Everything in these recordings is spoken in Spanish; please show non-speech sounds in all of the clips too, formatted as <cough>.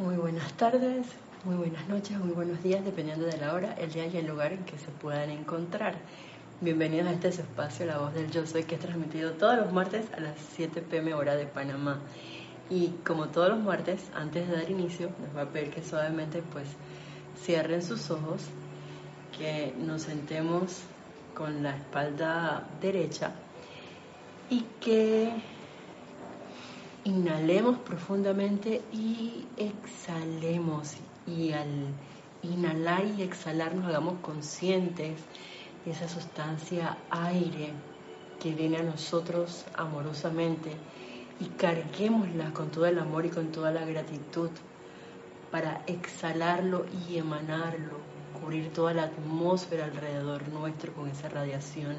Muy buenas tardes, muy buenas noches, muy buenos días, dependiendo de la hora, el día y el lugar en que se puedan encontrar. Bienvenidos a este espacio, La Voz del Yo Soy, que es transmitido todos los martes a las 7 pm hora de Panamá. Y como todos los martes, antes de dar inicio, les voy a pedir que suavemente pues cierren sus ojos, que nos sentemos con la espalda derecha y que inhalemos profundamente y exhalemos. Y al inhalar y exhalar nos hagamos conscientes de esa sustancia aire que viene a nosotros amorosamente y carguémosla con todo el amor y con toda la gratitud para exhalarlo y emanarlo, cubrir toda la atmósfera alrededor nuestro con esa radiación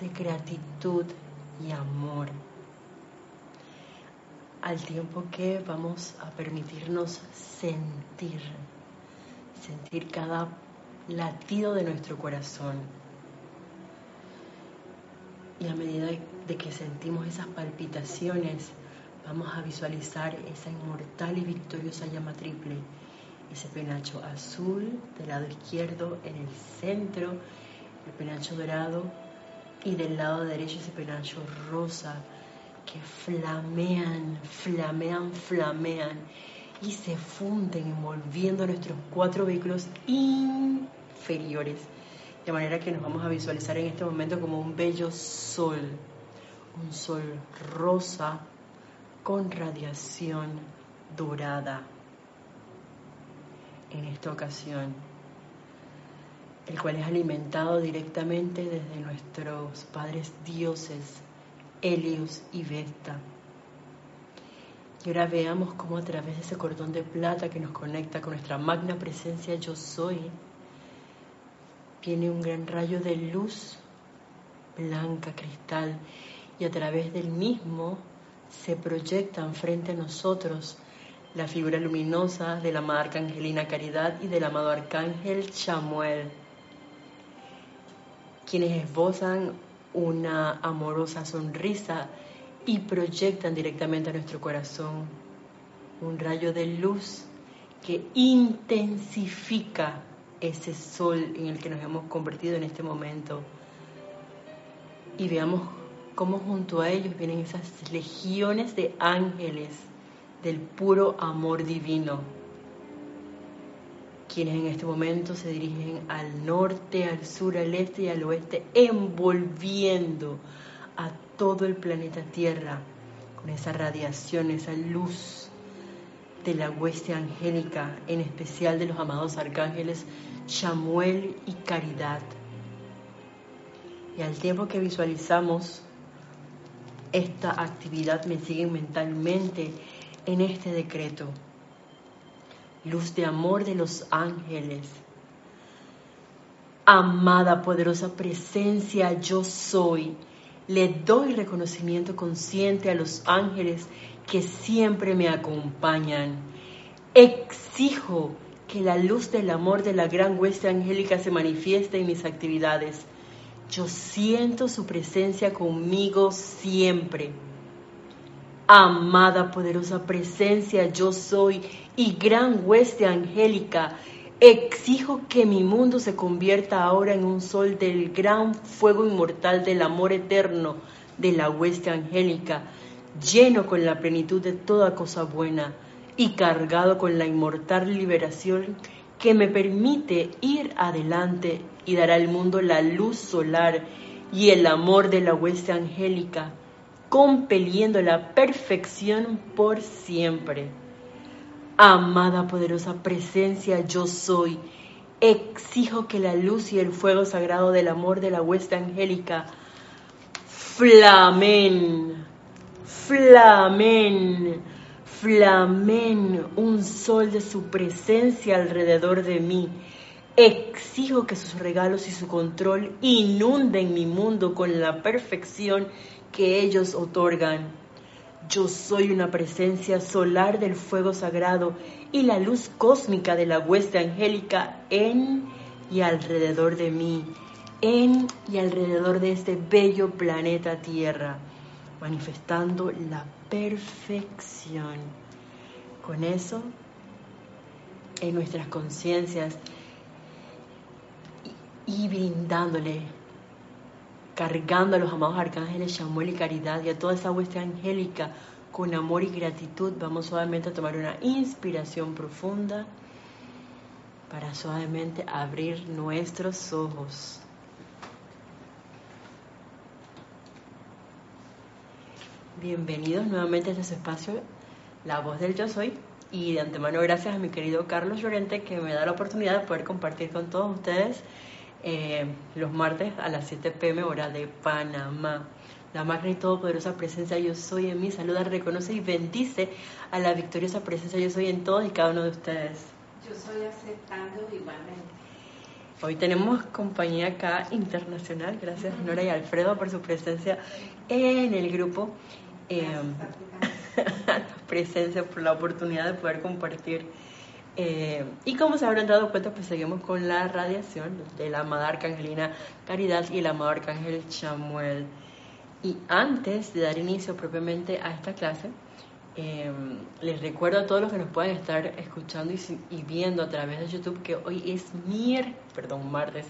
de gratitud y amor al tiempo que vamos a permitirnos sentir, sentir cada latido de nuestro corazón. Y a medida de que sentimos esas palpitaciones, vamos a visualizar esa inmortal y victoriosa llama triple, ese penacho azul del lado izquierdo en el centro, el penacho dorado y del lado derecho ese penacho rosa que flamean, flamean, flamean y se funden envolviendo nuestros cuatro vehículos inferiores. De manera que nos vamos a visualizar en este momento como un bello sol, un sol rosa con radiación dorada. En esta ocasión, el cual es alimentado directamente desde nuestros padres dioses Helios y Vesta. Y ahora veamos cómo a través de ese cordón de plata que nos conecta con nuestra magna presencia yo soy, viene un gran rayo de luz blanca, cristal, y a través del mismo se proyectan frente a nosotros la figura luminosa de la amada arcangelina Caridad y del amado arcángel Chamuel, quienes esbozan una amorosa sonrisa y proyectan directamente a nuestro corazón un rayo de luz que intensifica ese sol en el que nos hemos convertido en este momento. Y veamos cómo junto a ellos vienen esas legiones de ángeles del puro amor divino quienes en este momento se dirigen al norte, al sur, al este y al oeste, envolviendo a todo el planeta Tierra con esa radiación, esa luz de la hueste angélica, en especial de los amados arcángeles Chamuel y Caridad. Y al tiempo que visualizamos esta actividad, me siguen mentalmente en este decreto luz de amor de los ángeles. Amada, poderosa presencia, yo soy. Le doy reconocimiento consciente a los ángeles que siempre me acompañan. Exijo que la luz del amor de la gran hueste angélica se manifieste en mis actividades. Yo siento su presencia conmigo siempre. Amada, poderosa presencia, yo soy y gran hueste angélica, exijo que mi mundo se convierta ahora en un sol del gran fuego inmortal del amor eterno de la hueste angélica, lleno con la plenitud de toda cosa buena y cargado con la inmortal liberación que me permite ir adelante y dar al mundo la luz solar y el amor de la hueste angélica, compeliendo la perfección por siempre. Amada poderosa presencia, yo soy. Exijo que la luz y el fuego sagrado del amor de la huesta angélica flamen, flamen, flamen un sol de su presencia alrededor de mí. Exijo que sus regalos y su control inunden mi mundo con la perfección que ellos otorgan. Yo soy una presencia solar del fuego sagrado y la luz cósmica de la hueste angélica en y alrededor de mí, en y alrededor de este bello planeta Tierra, manifestando la perfección. Con eso en nuestras conciencias y, brindándole, cargando a los amados arcángeles Samuel y Caridad y a toda esa hueste angélica con amor y gratitud, vamos suavemente a tomar una inspiración profunda para suavemente abrir nuestros ojos. Bienvenidos nuevamente a este espacio, La Voz del Yo Soy. Y de antemano gracias a mi querido Carlos Llorente que me da la oportunidad de poder compartir con todos ustedes eh, los martes a las 7 pm hora de Panamá. La magna y todopoderosa presencia Yo Soy en mí saluda, reconoce y bendice a la victoriosa presencia Yo Soy en todos y cada uno de ustedes. Yo soy aceptando igualmente. Hoy tenemos compañía acá internacional, gracias Nora y Alfredo por su presencia en el grupo eh, <laughs> presencia, por la oportunidad de poder compartir. Eh, y como se habrán dado cuenta, pues seguimos con la radiación de la amada Arcangelina Caridad y el amado Arcángel Chamuel. Y antes de dar inicio propiamente a esta clase, eh, les recuerdo a todos los que nos puedan estar escuchando y, viendo a través de YouTube que hoy es mier, perdón, martes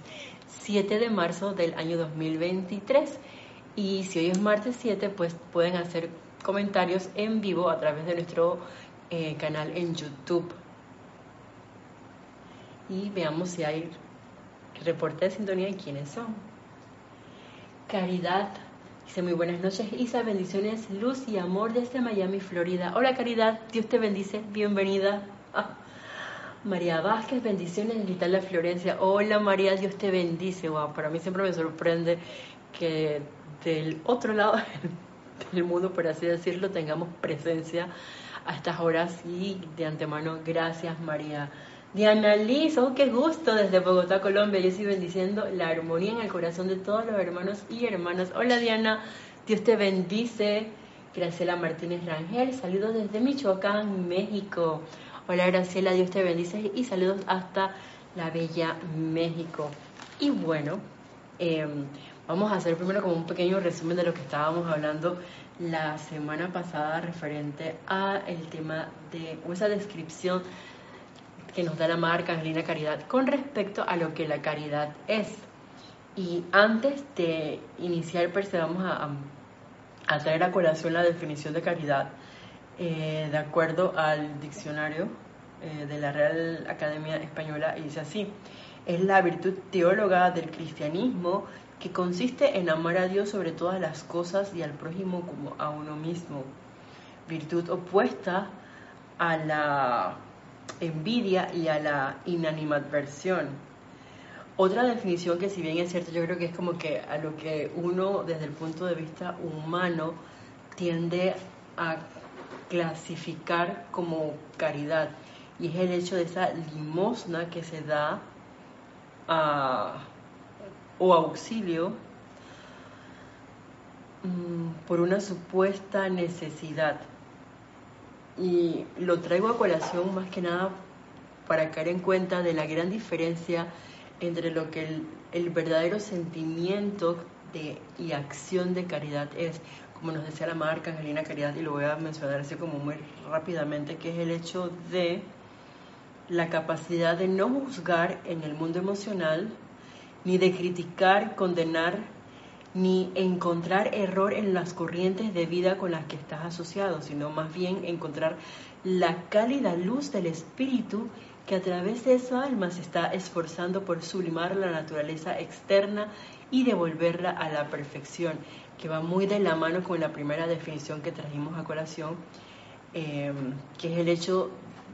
7 de marzo del año 2023 y si hoy es martes 7, pues pueden hacer comentarios en vivo a través de nuestro eh, canal en YouTube. Y veamos si hay reporte de sintonía y quiénes son. Caridad. Dice muy buenas noches, Isa, bendiciones, luz y amor desde Miami, Florida. Hola Caridad, Dios te bendice, bienvenida. Ah, María Vázquez, bendiciones en Italia, Florencia. Hola María, Dios te bendice. Para mí siempre me sorprende que del otro lado <laughs> del mundo, por así decirlo, tengamos presencia a estas horas y de antemano, gracias María. Diana Liz, oh, qué gusto desde Bogotá, Colombia. Yo estoy bendiciendo la armonía en el corazón de todos los hermanos y hermanas. Hola Diana, Dios te bendice. Graciela Martínez Rangel, saludos desde Michoacán, México. Hola Graciela, Dios te bendice y saludos hasta la bella México. Y bueno, eh, Vamos a hacer primero como un pequeño resumen de lo que estábamos hablando la semana pasada referente a el tema de o esa descripción que nos da la marca Angelina Caridad con respecto a lo que la caridad es. Y antes de iniciar, pues vamos a, a traer a colación la definición de caridad eh, de acuerdo al diccionario eh, de la Real Academia Española y dice así, es la virtud teóloga del cristianismo que consiste en amar a Dios sobre todas las cosas y al prójimo como a uno mismo. Virtud opuesta a la envidia y a la inanimadversión. Otra definición que si bien es cierto, yo creo que es como que a lo que uno desde el punto de vista humano tiende a clasificar como caridad y es el hecho de esa limosna que se da a o auxilio mm, por una supuesta necesidad. Y lo traigo a colación más que nada para caer en cuenta de la gran diferencia entre lo que el, verdadero sentimiento de, y acción de caridad es, como nos decía la marca Angelina Caridad, y lo voy a mencionar así como muy rápidamente, que es el hecho de la capacidad de no juzgar en el mundo emocional ni de criticar, condenar, ni encontrar error en las corrientes de vida con las que estás asociado, sino más bien encontrar la cálida luz del espíritu que a través de esa alma se está esforzando por sublimar la naturaleza externa y devolverla a la perfección, que va muy de la mano con la primera definición que trajimos a colación, eh, que es el hecho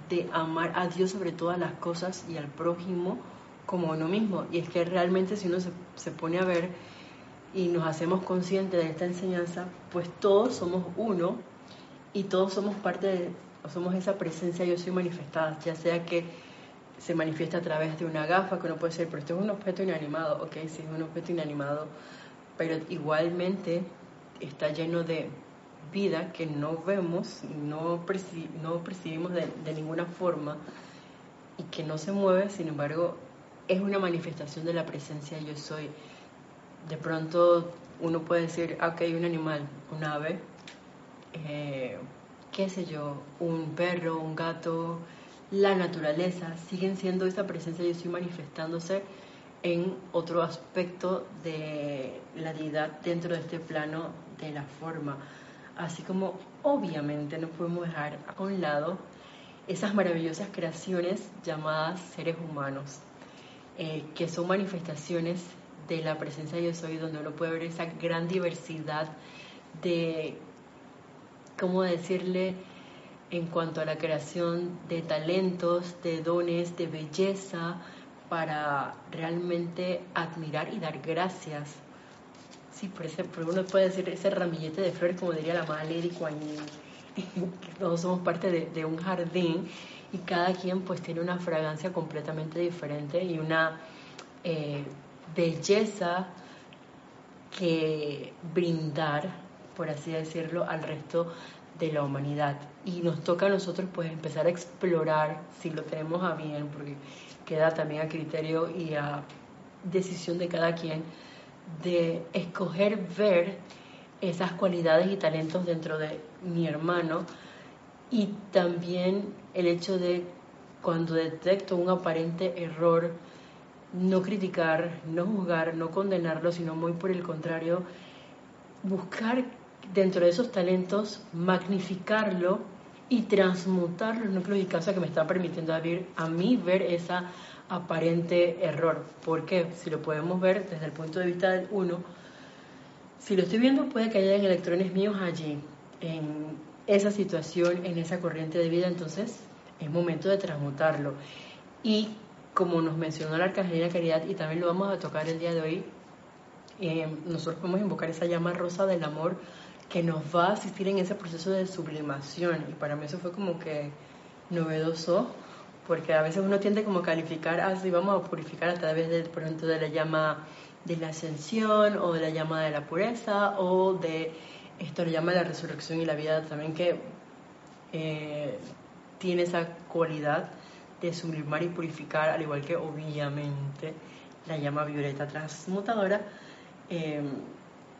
de amar a Dios sobre todas las cosas y al prójimo como uno mismo. Y es que realmente si uno se, pone a ver y nos hacemos conscientes de esta enseñanza, pues todos somos uno y todos somos parte de, somos esa presencia yo soy manifestada, ya sea que se manifiesta a través de una gafa, que uno puede ser, pero esto es un objeto inanimado, ok, sí es un objeto inanimado, pero igualmente está lleno de vida que no vemos, no, no percibimos de, de ninguna forma y que no se mueve, sin embargo, es una manifestación de la presencia yo soy. De pronto uno puede decir, ah, ok, un animal, un ave, eh, qué sé yo, un perro, un gato, la naturaleza, siguen siendo esa presencia yo estoy manifestándose en otro aspecto de la deidad dentro de este plano de la forma. Así como obviamente no podemos dejar a un lado esas maravillosas creaciones llamadas seres humanos, eh, que son manifestaciones de la presencia yo soy, donde uno puede ver esa gran diversidad de, ¿cómo decirle? En cuanto a la creación de talentos, de dones, de belleza, para realmente admirar y dar gracias. Sí, por, ese, uno puede decir ese ramillete de flores, como diría la madre Lady Kuan <laughs> Todos somos parte de, de, un jardín y cada quien pues tiene una fragancia completamente diferente y una eh, belleza que brindar, por así decirlo, al resto de la humanidad. Y nos toca a nosotros pues empezar a explorar, si lo tenemos a bien, porque queda también a criterio y a decisión de cada quien, de escoger ver esas cualidades y talentos dentro de mi hermano y también el hecho de cuando detecto un aparente error, no criticar, no juzgar, no condenarlo, sino muy por el contrario, buscar dentro de esos talentos, magnificarlo y transmutar los núcleos y causas que me están permitiendo abrir a mí ver esa aparente error. Porque si lo podemos ver desde el punto de vista del uno, si lo estoy viendo puede que hayan electrones míos allí, en esa situación, en esa corriente de vida, entonces es momento de transmutarlo. Y como nos mencionó la Arcangelina Caridad, y también lo vamos a tocar el día de hoy, eh, nosotros podemos invocar esa llama rosa del amor que nos va a asistir en ese proceso de sublimación. Y para mí eso fue como que novedoso, porque a veces uno tiende como a calificar así, vamos a purificar a través de, por ejemplo, de la llama de la ascensión o de la llama de la pureza o de esto le llama la resurrección y la vida también que eh, tiene esa cualidad de sublimar y purificar, al igual que obviamente la llama violeta transmutadora. Eh,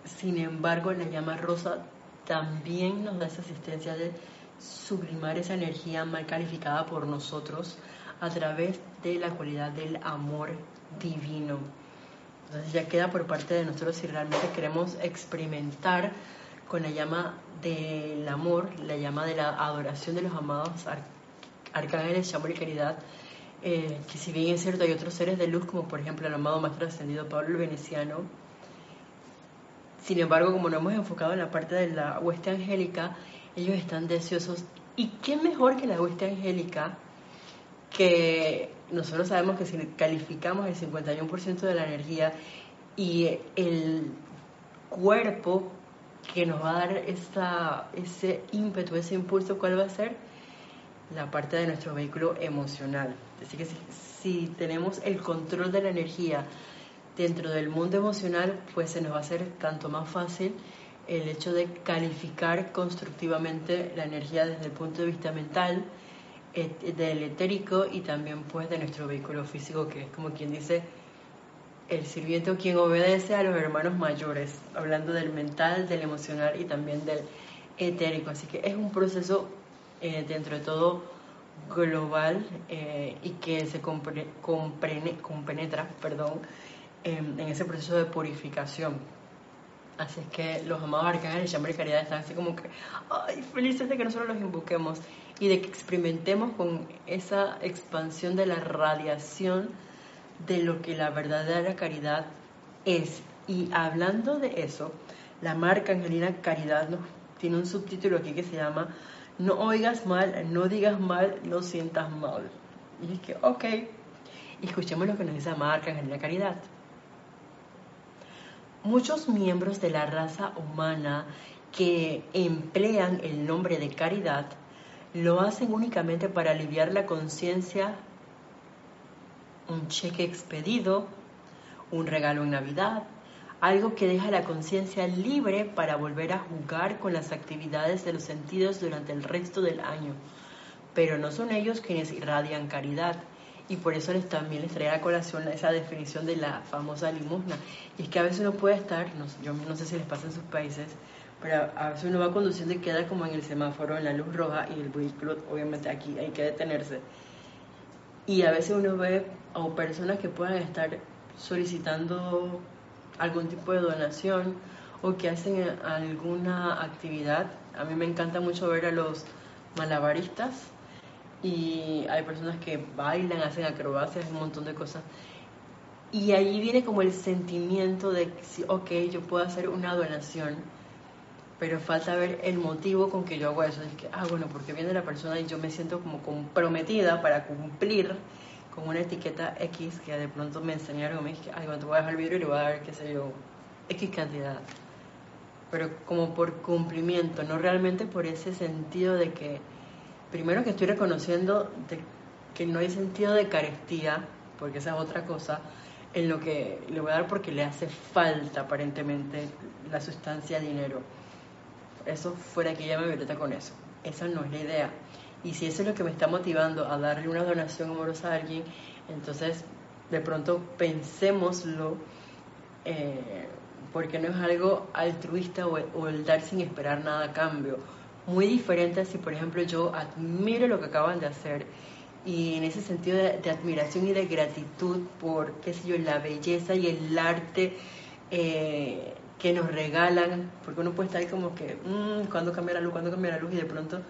sin embargo, la llama rosa también nos da esa asistencia de sublimar esa energía mal calificada por nosotros a través de la cualidad del amor divino. Entonces ya queda por parte de nosotros si realmente queremos experimentar con la llama del amor, la llama de la adoración de los amados arcángeles, amor y caridad, eh, que si bien es cierto hay otros seres de luz, como por ejemplo el amado Maestro Ascendido Pablo Veneciano, sin embargo, como no hemos enfocado en la parte de la hueste angélica, ellos están deseosos. ¿Y qué mejor que la hueste angélica? Que nosotros sabemos que si calificamos el 51% de la energía y el cuerpo que nos va a dar esa, ese ímpetu, ese impulso, ¿cuál va a ser? La parte de nuestro vehículo emocional. Así que si, tenemos el control de la energía, dentro del mundo emocional, pues se nos va a hacer tanto más fácil el hecho de calificar constructivamente la energía desde el punto de vista mental, del etérico y también pues de nuestro vehículo físico, que es como quien dice el sirviente quien obedece a los hermanos mayores, hablando del mental, del emocional y también del etérico. Así que es un proceso eh, dentro de todo global eh, y que se compre, compenetra perdón, en, ese proceso de purificación. Así es que los amados arcángeles y de caridad están así como que, ay, felices de que nosotros los invoquemos y de que experimentemos con esa expansión de la radiación de lo que la verdadera caridad es. Y hablando de eso, la marca Angelina Caridad tiene un subtítulo aquí que se llama No oigas mal, no digas mal, no sientas mal. Y es que, ok, escuchemos lo que nos dice la marca Angelina Caridad. Muchos miembros de la raza humana que emplean el nombre de caridad lo hacen únicamente para aliviar la conciencia, un cheque expedido, un regalo en Navidad, algo que deja la conciencia libre para volver a jugar con las actividades de los sentidos durante el resto del año. Pero no son ellos quienes irradian caridad, y por eso les, también les traía a colación esa definición de la famosa limosna. Y es que a veces uno puede estar, no, yo no sé si les pasa en sus países, pero a veces uno va conduciendo y queda como en el semáforo, en la luz roja, y el vehículo, obviamente aquí hay que detenerse. Y a veces uno ve a personas que puedan estar solicitando algún tipo de donación o que hacen alguna actividad. A mí me encanta mucho ver a los malabaristas y hay personas que bailan, hacen acrobacias, un montón de cosas. Y ahí viene como el sentimiento de, ok, yo puedo hacer una donación, pero falta ver el motivo con que yo hago eso. Es que, ah, bueno, porque viene la persona y yo me siento como comprometida para cumplir con una etiqueta X que de pronto me enseñaron, me dije, ay, bueno, te voy a dejar el vidrio y le voy a dar, qué sé yo, X cantidad. Pero como por cumplimiento, no realmente por ese sentido de que, primero que estoy reconociendo de que no hay sentido de carestía, porque esa es otra cosa, en lo que le voy a dar porque le hace falta aparentemente la sustancia dinero. Eso fuera que ella me violeta con eso. Esa no es la idea. Y si eso es lo que me está motivando a darle una donación amorosa a alguien, entonces de pronto pensémoslo, eh, porque no es algo altruista o, el dar sin esperar nada a cambio. Muy diferente si, por ejemplo, yo admiro lo que acaban de hacer y en ese sentido de, admiración y de gratitud por, qué sé yo, la belleza y el arte eh, que nos regalan, porque uno puede estar ahí como que, mmm, ¿cuándo cambia la luz? ¿Cuándo cambia la luz? Y de pronto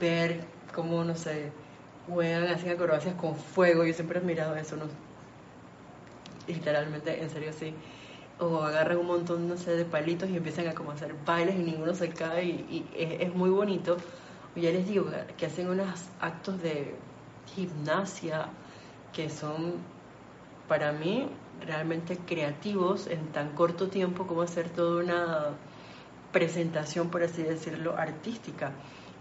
ver cómo, no sé, juegan, hacen acrobacias con fuego, yo siempre he admirado eso, ¿no? literalmente, en serio, sí. O agarran un montón, no sé, de palitos y empiezan a como hacer bailes y ninguno se cae y, es, es, muy bonito. Ya les digo que hacen unos actos de gimnasia que son para mí realmente creativos en tan corto tiempo como hacer toda una presentación, por así decirlo, artística.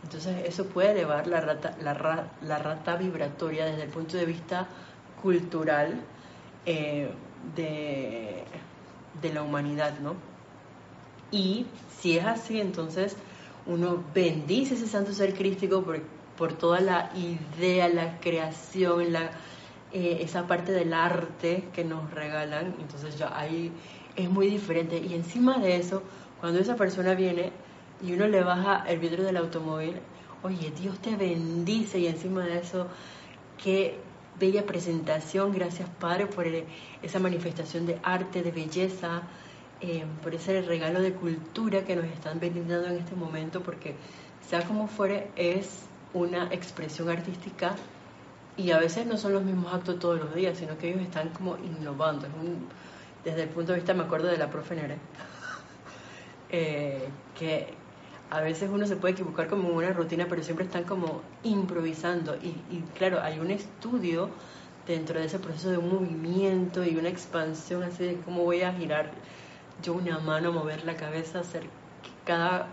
Entonces eso puede elevar la rata, la, la rata vibratoria desde el punto de vista cultural eh, de, de la humanidad, ¿no? Y si es así, entonces uno bendice ese santo ser crístico por, por toda la idea, la creación, la, eh, esa parte del arte que nos regalan. Entonces ya ahí es muy diferente. Y encima de eso, cuando esa persona viene y uno le baja el vidrio del automóvil, oye, Dios te bendice y encima de eso, qué bella presentación, gracias Padre por esa manifestación de arte, de belleza, eh, por ese regalo de cultura que nos están brindando en este momento, porque sea como fuere, es una expresión artística y a veces no son los mismos actos todos los días, sino que ellos están como innovando. desde el punto de vista, me acuerdo de la profe Nere, <laughs> eh, que a veces uno se puede equivocar como en una rutina, pero siempre están como improvisando. Y, y, claro, hay un estudio dentro de ese proceso de un movimiento y una expansión así de cómo voy a girar yo una mano, mover la cabeza, hacer cada,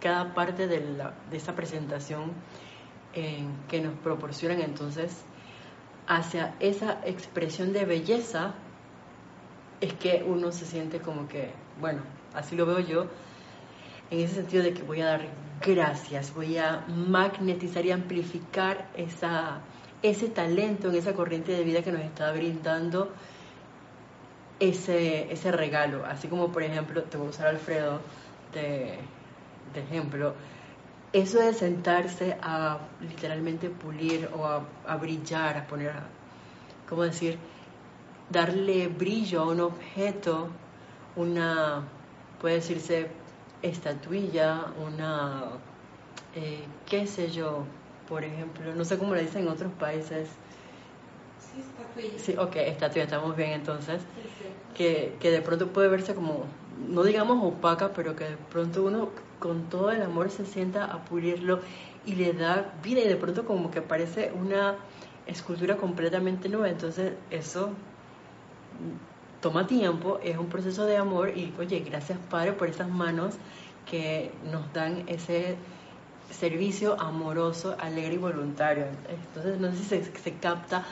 cada parte de, la, de esa presentación que nos proporcionan entonces hacia esa expresión de belleza es que uno se siente como que, bueno, así lo veo yo, en ese sentido de que voy a dar gracias, voy a magnetizar y amplificar esa, ese talento en esa corriente de vida que nos está brindando ese, ese regalo. Así como, por ejemplo, te voy a usar Alfredo de, ejemplo, eso de sentarse a literalmente pulir o a, brillar, a poner, ¿cómo decir? Darle brillo a un objeto, una, puede decirse, estatuilla, una, eh, qué sé yo, por ejemplo, no sé cómo le dicen en otros países. Sí, estatuilla. Sí, ok, estatuilla, estamos bien entonces. Que, que de pronto puede verse como, no digamos opaca, pero que de pronto uno con todo el amor se sienta a pulirlo y le da vida y de pronto como que parece una escultura completamente nueva. Entonces eso toma tiempo, es un proceso de amor y oye, gracias Padre por esas manos que nos dan ese servicio amoroso, alegre y voluntario. Entonces no sé si se, capta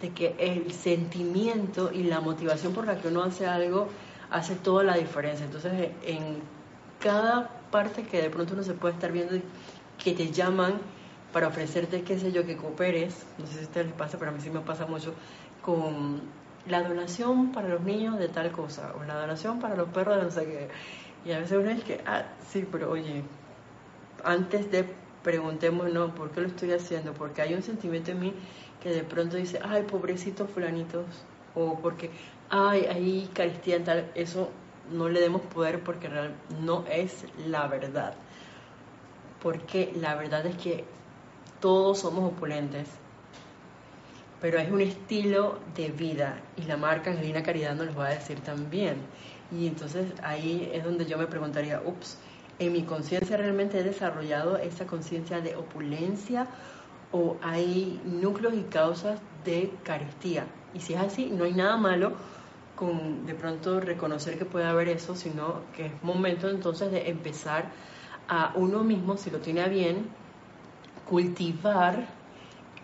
de que el sentimiento y la motivación por la que uno hace algo hace toda la diferencia. Entonces en cada parte que de pronto uno se puede estar viendo que te llaman para ofrecerte, qué sé yo, que cooperes, no sé si a ustedes les pasa, pero a mí sí me pasa mucho, con la donación para los niños de tal cosa, o la donación para los perros de no sé qué. Y a veces uno es que, ah, sí, pero oye, antes de preguntémonos por qué lo estoy haciendo, porque hay un sentimiento en mí que de pronto dice, ay, pobrecitos fulanitos, o porque, ay, ahí carestía tal, eso no le demos poder porque no es la verdad. Porque la verdad es que todos somos opulentes, pero es un estilo de vida y la marca Angelina Caridad nos lo va a decir también. Y entonces ahí es donde yo me preguntaría, ups, ¿en mi conciencia realmente he desarrollado esa conciencia de opulencia o hay núcleos y causas de carestía? Y si es así, no hay nada malo con de pronto reconocer que puede haber eso, sino que es momento entonces de empezar a uno mismo, si lo tiene bien, cultivar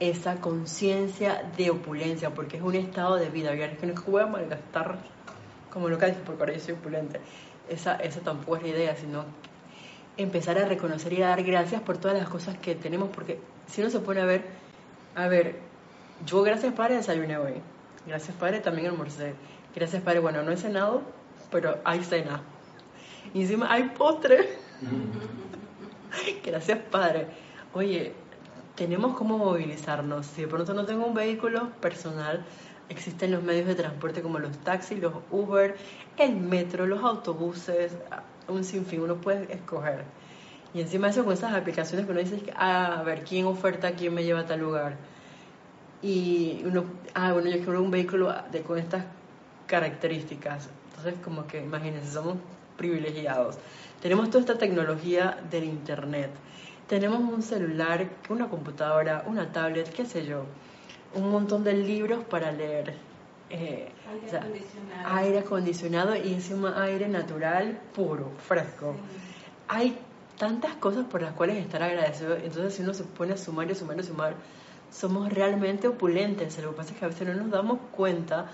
esa conciencia de opulencia, porque es un estado de vida. Ya es que no voy a malgastar como lo que dice, porque ahora yo soy opulente. Esa, esa tampoco es la idea, sino empezar a reconocer y a dar gracias por todas las cosas que tenemos, porque si uno se pone a ver, a ver, yo gracias Padre desayuné hoy, gracias Padre también almorcé, gracias Padre, bueno, no he cenado, pero hay cena. Y encima hay postre. <laughs> gracias Padre. Oye, tenemos cómo movilizarnos. Si de pronto no tengo un vehículo personal, existen los medios de transporte como los taxis, los Uber, el metro, los autobuses, un sinfín, uno puede escoger. Y encima de eso con esas aplicaciones que uno dice, ah, a ver, ¿quién oferta, quién me lleva a tal lugar? Y uno, ah, bueno, yo quiero un vehículo de, con estas características. Entonces, como que imagínense, somos privilegiados. Tenemos toda esta tecnología del Internet. Tenemos un celular, una computadora, una tablet, qué sé yo un montón de libros para leer. Eh, aire, acondicionado. aire acondicionado y encima aire natural, puro, fresco. Hay tantas cosas por las cuales estar agradecido. Entonces, si uno se pone a sumar y sumar y sumar, somos realmente opulentes. Lo que pasa es que a veces no nos damos cuenta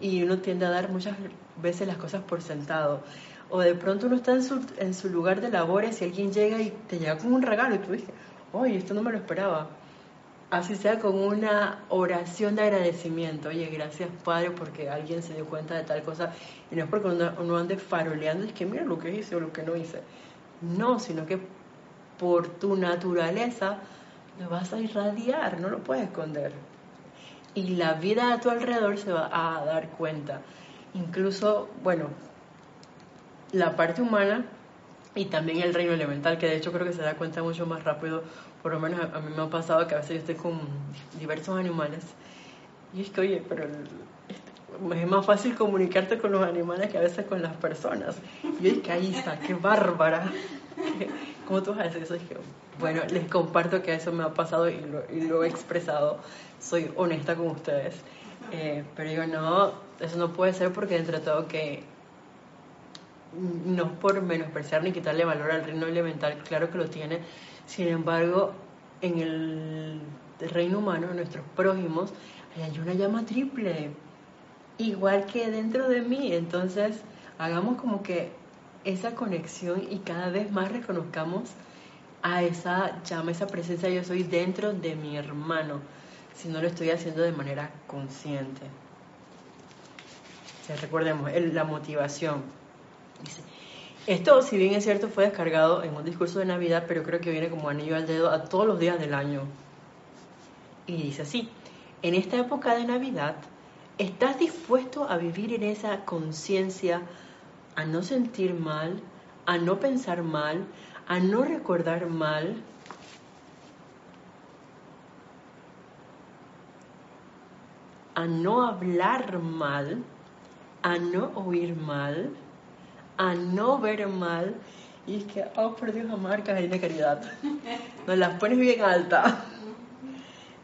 y uno tiende a dar muchas veces las cosas por sentado. O de pronto uno está en su, su lugar de labores y alguien llega y te llega con un regalo y tú dices, oye, esto no me lo esperaba así sea con una oración de agradecimiento. Oye, gracias Padre porque alguien se dio cuenta de tal cosa. Y no es porque uno, ande faroleando, es que mira lo que hice o lo que no hice. No, sino que por tu naturaleza lo vas a irradiar, no lo puedes esconder. Y la vida a tu alrededor se va a dar cuenta. Incluso, bueno, la parte humana y también el reino elemental, que de hecho creo que se da cuenta mucho más rápido por lo menos a, mí me ha pasado que a veces yo estoy con diversos animales y es que, oye, pero es más fácil comunicarte con los animales que a veces con las personas. Y yo que está, qué bárbara. ¿Cómo tú vas a decir eso? bueno, les comparto que eso me ha pasado y lo, y lo he expresado. Soy honesta con ustedes. Eh, pero digo, no, eso no puede ser porque entre todo que no es por menospreciar ni quitarle valor al reino elemental, claro que lo tiene, sin embargo, en el reino humano, en nuestros prójimos, hay una llama triple, igual que dentro de mí. Entonces, hagamos como que esa conexión y cada vez más reconozcamos a esa llama, esa presencia yo soy dentro de mi hermano, si no lo estoy haciendo de manera consciente. recordemos, la motivación. Esto, si bien es cierto, fue descargado en un discurso de Navidad, pero creo que viene como anillo al dedo a todos los días del año. Y dice así, en esta época de Navidad, ¿estás dispuesto a vivir en esa conciencia, a no sentir mal, a no pensar mal, a no recordar mal? a no hablar mal, a no oír mal, a no ver mal. Y es que, oh por Dios, amar, de caridad. Nos las pones bien alta.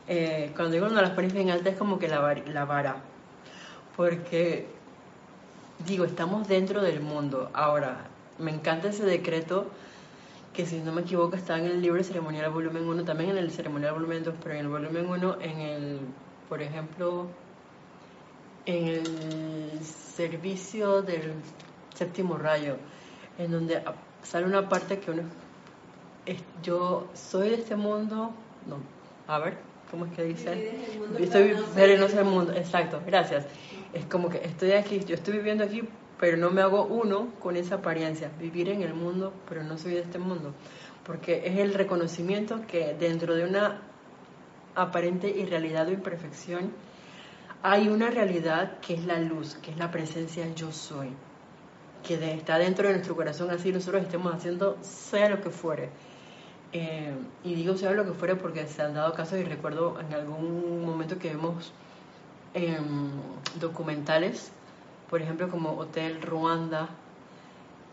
Eh, cuando digo no las pones bien alta es como que la, la vara. Porque, digo, estamos dentro del mundo. Ahora, me encanta ese decreto que si no me equivoco está en el libro ceremonial volumen 1, también en el ceremonial volumen 2, pero en el volumen 1, en el, por ejemplo, en el servicio del séptimo rayo, en donde sale una parte que uno, es, yo soy de este mundo, no, a ver, ¿cómo es que dice? Estoy no el mundo, exacto, gracias. Es como que estoy aquí, yo estoy viviendo aquí, pero no me hago uno con esa apariencia, vivir en el mundo, pero no soy de este mundo. porque es el reconocimiento que dentro de una aparente irrealidad o imperfección hay una realidad que es la luz, que es la presencia yo soy, que está dentro de nuestro corazón, así nosotros estemos haciendo sea lo que fuere. Eh, y digo sea lo que fuere porque se han dado casos y recuerdo en algún momento que vemos em, documentales, por ejemplo como Hotel Ruanda,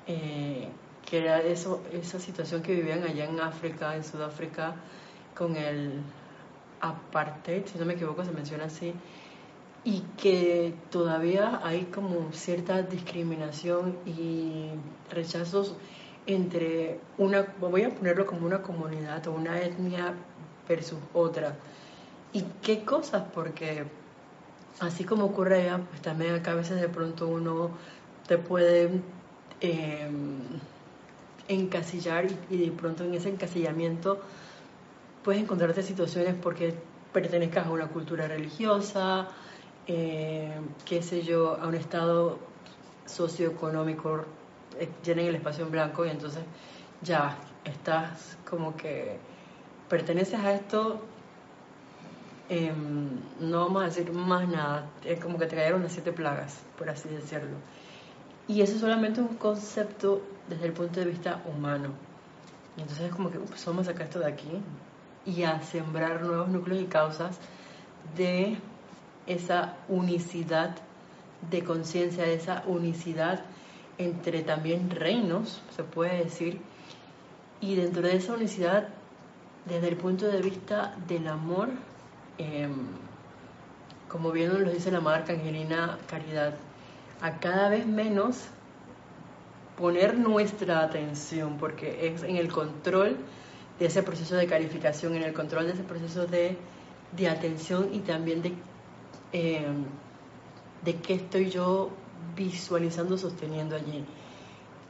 eh, que era eso, esa situación que vivían allá en África, en Sudáfrica, con el apartheid, si no me equivoco se menciona así, y que todavía hay como cierta discriminación y rechazos entre una, voy a ponerlo como una comunidad o una etnia versus otra. ¿Y qué cosas? Porque así como ocurre allá, pues también acá a veces de pronto uno te puede em, encasillar y, de pronto en ese encasillamiento puedes encontrarte situaciones porque pertenezcas a una cultura religiosa, eh, qué sé yo, a un estado socioeconómico, eh, llenen el espacio en blanco y entonces ya estás como que perteneces a esto, em, no vamos a decir más nada, es como que te cayeron las siete plagas, por así decirlo. Y eso es solamente un concepto desde el punto de vista humano. Y entonces es como que vamos a sacar esto de aquí y a sembrar nuevos núcleos y causas de esa unicidad de conciencia, esa unicidad entre también reinos, se puede decir, y dentro de esa unicidad, desde el punto de vista del amor, em, como bien nos lo dice la marca Angelina Caridad, a cada vez menos poner nuestra atención, porque es en el control de ese proceso de calificación, en el control de ese proceso de, de atención y también de, eh, de qué estoy yo visualizando, sosteniendo allí.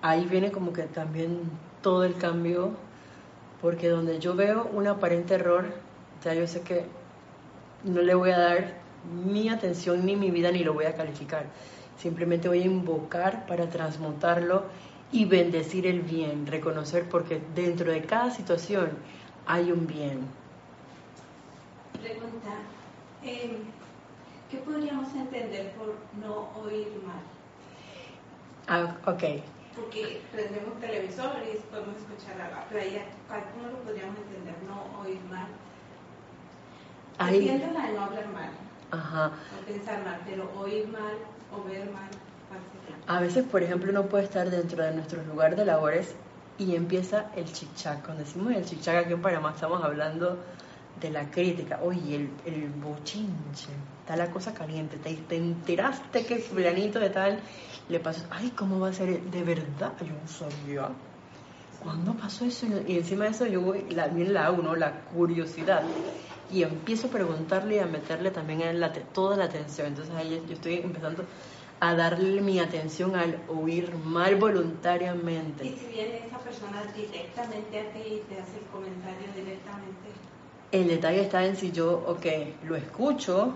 Ahí viene como que también todo el cambio, porque donde yo veo un aparente error, ya yo sé que no le voy a dar mi atención ni mi vida ni lo voy a calificar Simplemente voy a invocar para transmutarlo y bendecir el bien, reconocer porque dentro de cada situación hay un bien. Pregunta, em, ¿qué podríamos entender por no oír mal? Ah, ok. Porque prendemos televisor y podemos escuchar la playa. ¿Cómo lo podríamos entender? No oír mal. Entiendo la de no hablar mal. Ajá. No pensar mal, pero oír mal o ver mal. A veces, por ejemplo, uno puede estar dentro de nuestro lugar de labores y empieza el chichac. Cuando decimos el chichac aquí en Panamá estamos hablando de la crítica. Oye, el, el bochinche, está la cosa caliente. Te, te enteraste que fulanito de tal le pasó. Ay, ¿cómo va a ser? De verdad, yo no sabía. ¿Cuándo pasó eso? Y encima de eso yo voy, la, la uno, la curiosidad. Y empiezo a preguntarle y a meterle también en la, toda la atención. Entonces ahí yo estoy empezando a darle mi atención al oír mal voluntariamente. ¿Y si viene esa persona directamente a ti y te hace el comentario directamente? El detalle está en si yo, ok, lo escucho,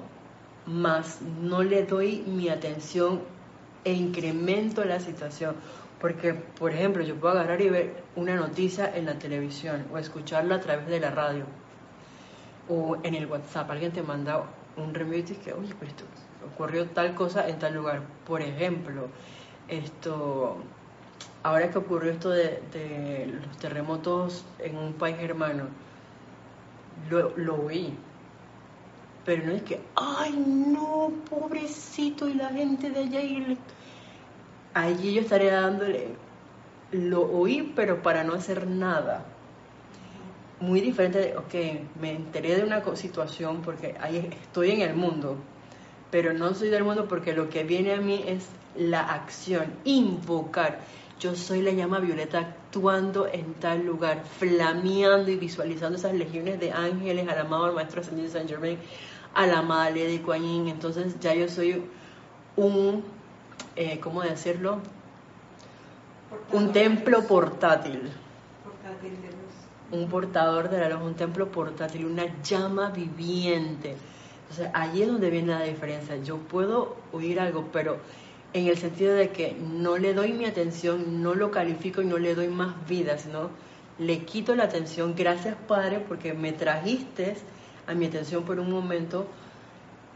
más no le doy mi atención e incremento la situación. Porque, por ejemplo, yo puedo agarrar y ver una noticia en la televisión o escucharla a través de la radio o en el WhatsApp. Alguien te manda un remedio y que, oye, pero esto ocurrió tal cosa en tal lugar. Por ejemplo, esto, ahora que ocurrió esto de, los terremotos en un país hermano, lo, lo oí. Pero no es que, ay, no, pobrecito, y la gente de allá. Y Allí yo estaría dándole, lo oí, pero para no hacer nada. Muy diferente de, ok, me enteré de una situación porque ahí estoy en el mundo, pero no soy del mundo porque lo que viene a mí es la acción, invocar. Yo soy la llama violeta actuando en tal lugar, flameando y visualizando esas legiones de ángeles al amado Maestro Ascendido Saint Germain, a la amada Lady Kuan Yin. Entonces ya yo soy un, eh, ¿cómo decirlo? un templo portátil. Portátil de luz. Un portador de la luz, un templo portátil, una llama viviente entonces, allí es donde viene la diferencia. Yo puedo oír algo, pero en el sentido de que no le doy mi atención, no lo califico y no le doy más vida, sino le quito la atención, gracias Padre, porque me trajiste a mi atención por un momento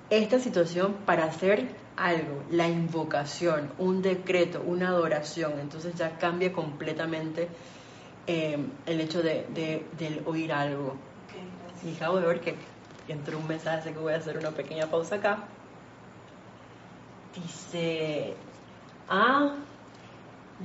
esta situación para hacer algo, la invocación, un decreto, una adoración. Entonces ya cambia completamente eh, el hecho de, del oír algo. y acabo de ver que entró un mensaje, así que voy a hacer una pequeña pausa acá. Dice, ah,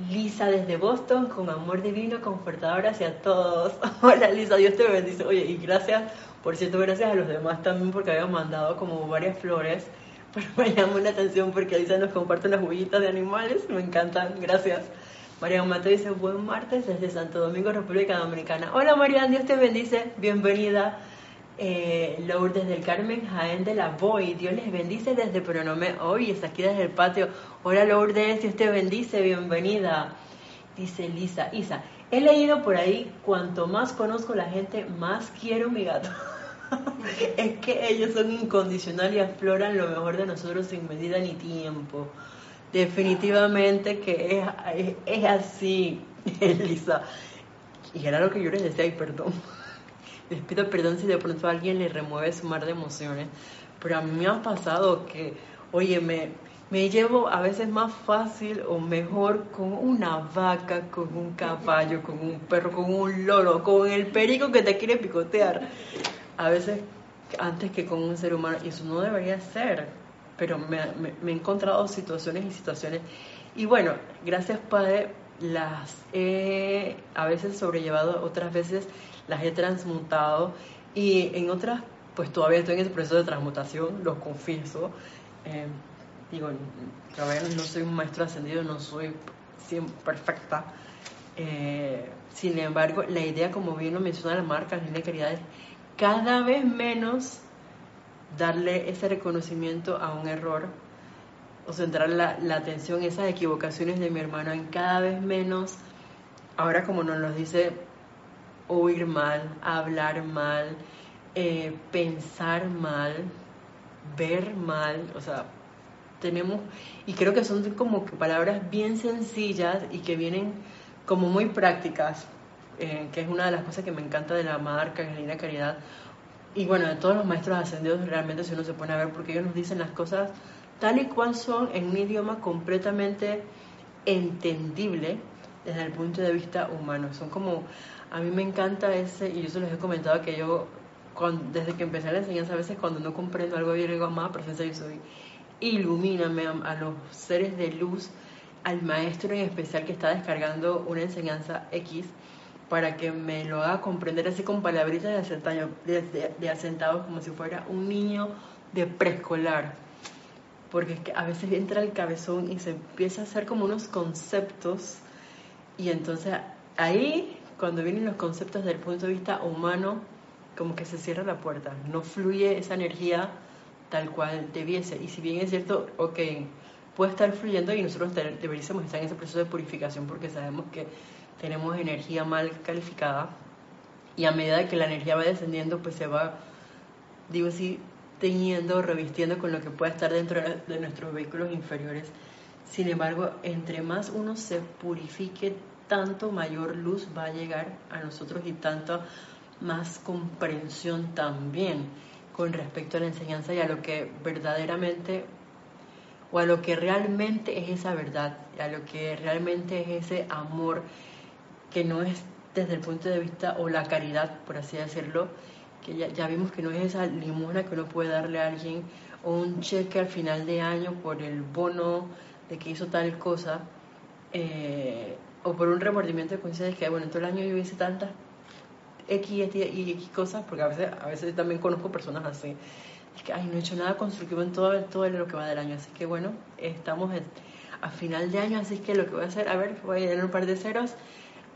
Lisa desde Boston, con amor divino, confortador hacia todos. <laughs> Hola Lisa, Dios te bendice. Oye, y gracias, por cierto, gracias a los demás también porque habían mandado como varias flores. Pero me llamó la atención porque Lisa nos comparte unas huellitas de animales, me encantan, gracias. María Mato dice, buen martes desde Santo Domingo, República Dominicana. Hola María, Dios te bendice, bienvenida. Eh, Lourdes del Carmen Jaén de la Boy, Dios les bendice desde Pronomé. Hoy es aquí desde el patio. Hola Lourdes, Dios te bendice, bienvenida. Dice Lisa, Isa, he leído por ahí, cuanto más conozco la gente, más quiero mi gato. <laughs> <laughs> es que ellos son incondicionales y afloran lo mejor de nosotros sin medida ni tiempo. Definitivamente que es, así, <laughs> Lisa. Y era lo que yo les decía, y perdón. <laughs> Les pido perdón si de pronto alguien le remueve su mar de emociones, pero a mí me ha pasado que, oye, me, me llevo a veces más fácil o mejor con una vaca, con un caballo, con un perro, con un loro, con el perico que te quiere picotear. A veces antes que con un ser humano, y eso no debería ser, pero me, me he encontrado situaciones y situaciones. Y bueno, gracias Padre, las he a veces sobrellevado, otras veces las he transmutado y en otras, pues todavía estoy en ese proceso de transmutación, lo confieso. Eh, digo, todavía no soy un maestro ascendido, no soy perfecta. Eh, sin embargo, la idea, como bien lo menciona la marca, la querida, es cada vez menos darle ese reconocimiento a un error o centrar la, atención en esas equivocaciones de mi hermano en cada vez menos, ahora como nos lo dice oír mal, hablar mal, eh, pensar mal, ver mal, o sea, tenemos, y creo que son como palabras bien sencillas y que vienen como muy prácticas, eh, que es una de las cosas que me encanta de la marca Angelina Caridad, y bueno, de todos los maestros ascendidos realmente si uno se pone a ver, porque ellos nos dicen las cosas tal y cual son en un idioma completamente entendible desde el punto de vista humano. Son como a mí me encanta ese, y yo se los he comentado que yo, desde que empecé la enseñanza, a veces cuando no comprendo algo, yo digo, amada presencia, yo soy, ilumíname a, los seres de luz, al maestro en especial que está descargando una enseñanza X, para que me lo haga comprender así con palabritas de asentado, de, de asentado como si fuera un niño de preescolar. Porque es que a veces entra el cabezón y se empieza a hacer como unos conceptos y entonces ahí cuando vienen los conceptos desde el punto de vista humano, como que se cierra la puerta, no fluye esa energía tal cual debiese. Y si bien es cierto, ok, puede estar fluyendo y nosotros deberíamos estar en ese proceso de purificación porque sabemos que tenemos energía mal calificada y a medida que la energía va descendiendo, pues se va, digo así, teñiendo, revistiendo con lo que pueda estar dentro de nuestros vehículos inferiores. Sin embargo, entre más uno se purifique tanto mayor luz va a llegar a nosotros y tanto más comprensión también con respecto a la enseñanza y a lo que verdaderamente o a lo que realmente es esa verdad, a lo que realmente es ese amor que no es desde el punto de vista o la caridad, por así decirlo, que ya, ya vimos que no es esa limona que uno puede darle a alguien o un cheque al final de año por el bono de que hizo tal cosa, eh, o por un remordimiento de conciencia de que, bueno, todo el año yo hice tantas X y X cosas, porque a veces, a veces también conozco personas así. Es que, ay, no he hecho nada constructivo en todo, todo lo que va del año. Así que, bueno, estamos a final de año, así que lo que voy a hacer, a ver, voy a llenar un par de ceros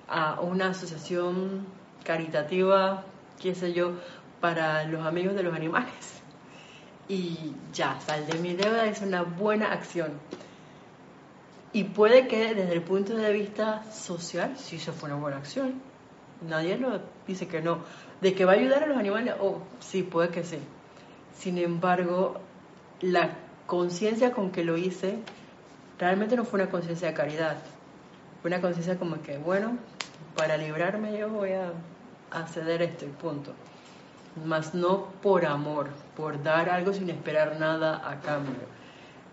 a una asociación caritativa, qué sé yo, para los amigos de los animales. Y ya, sal de mi deuda, es una buena acción. Y puede que desde el punto de vista social, si eso fue una buena acción, nadie lo dice que no. De que va a ayudar a los animales, oh, sí, puede que sí. Sin embargo, la conciencia con que lo hice realmente no fue una conciencia de caridad. Fue una conciencia como que, bueno, para librarme yo voy a, a ceder esto y punto. Más no por amor, por dar algo sin esperar nada a cambio.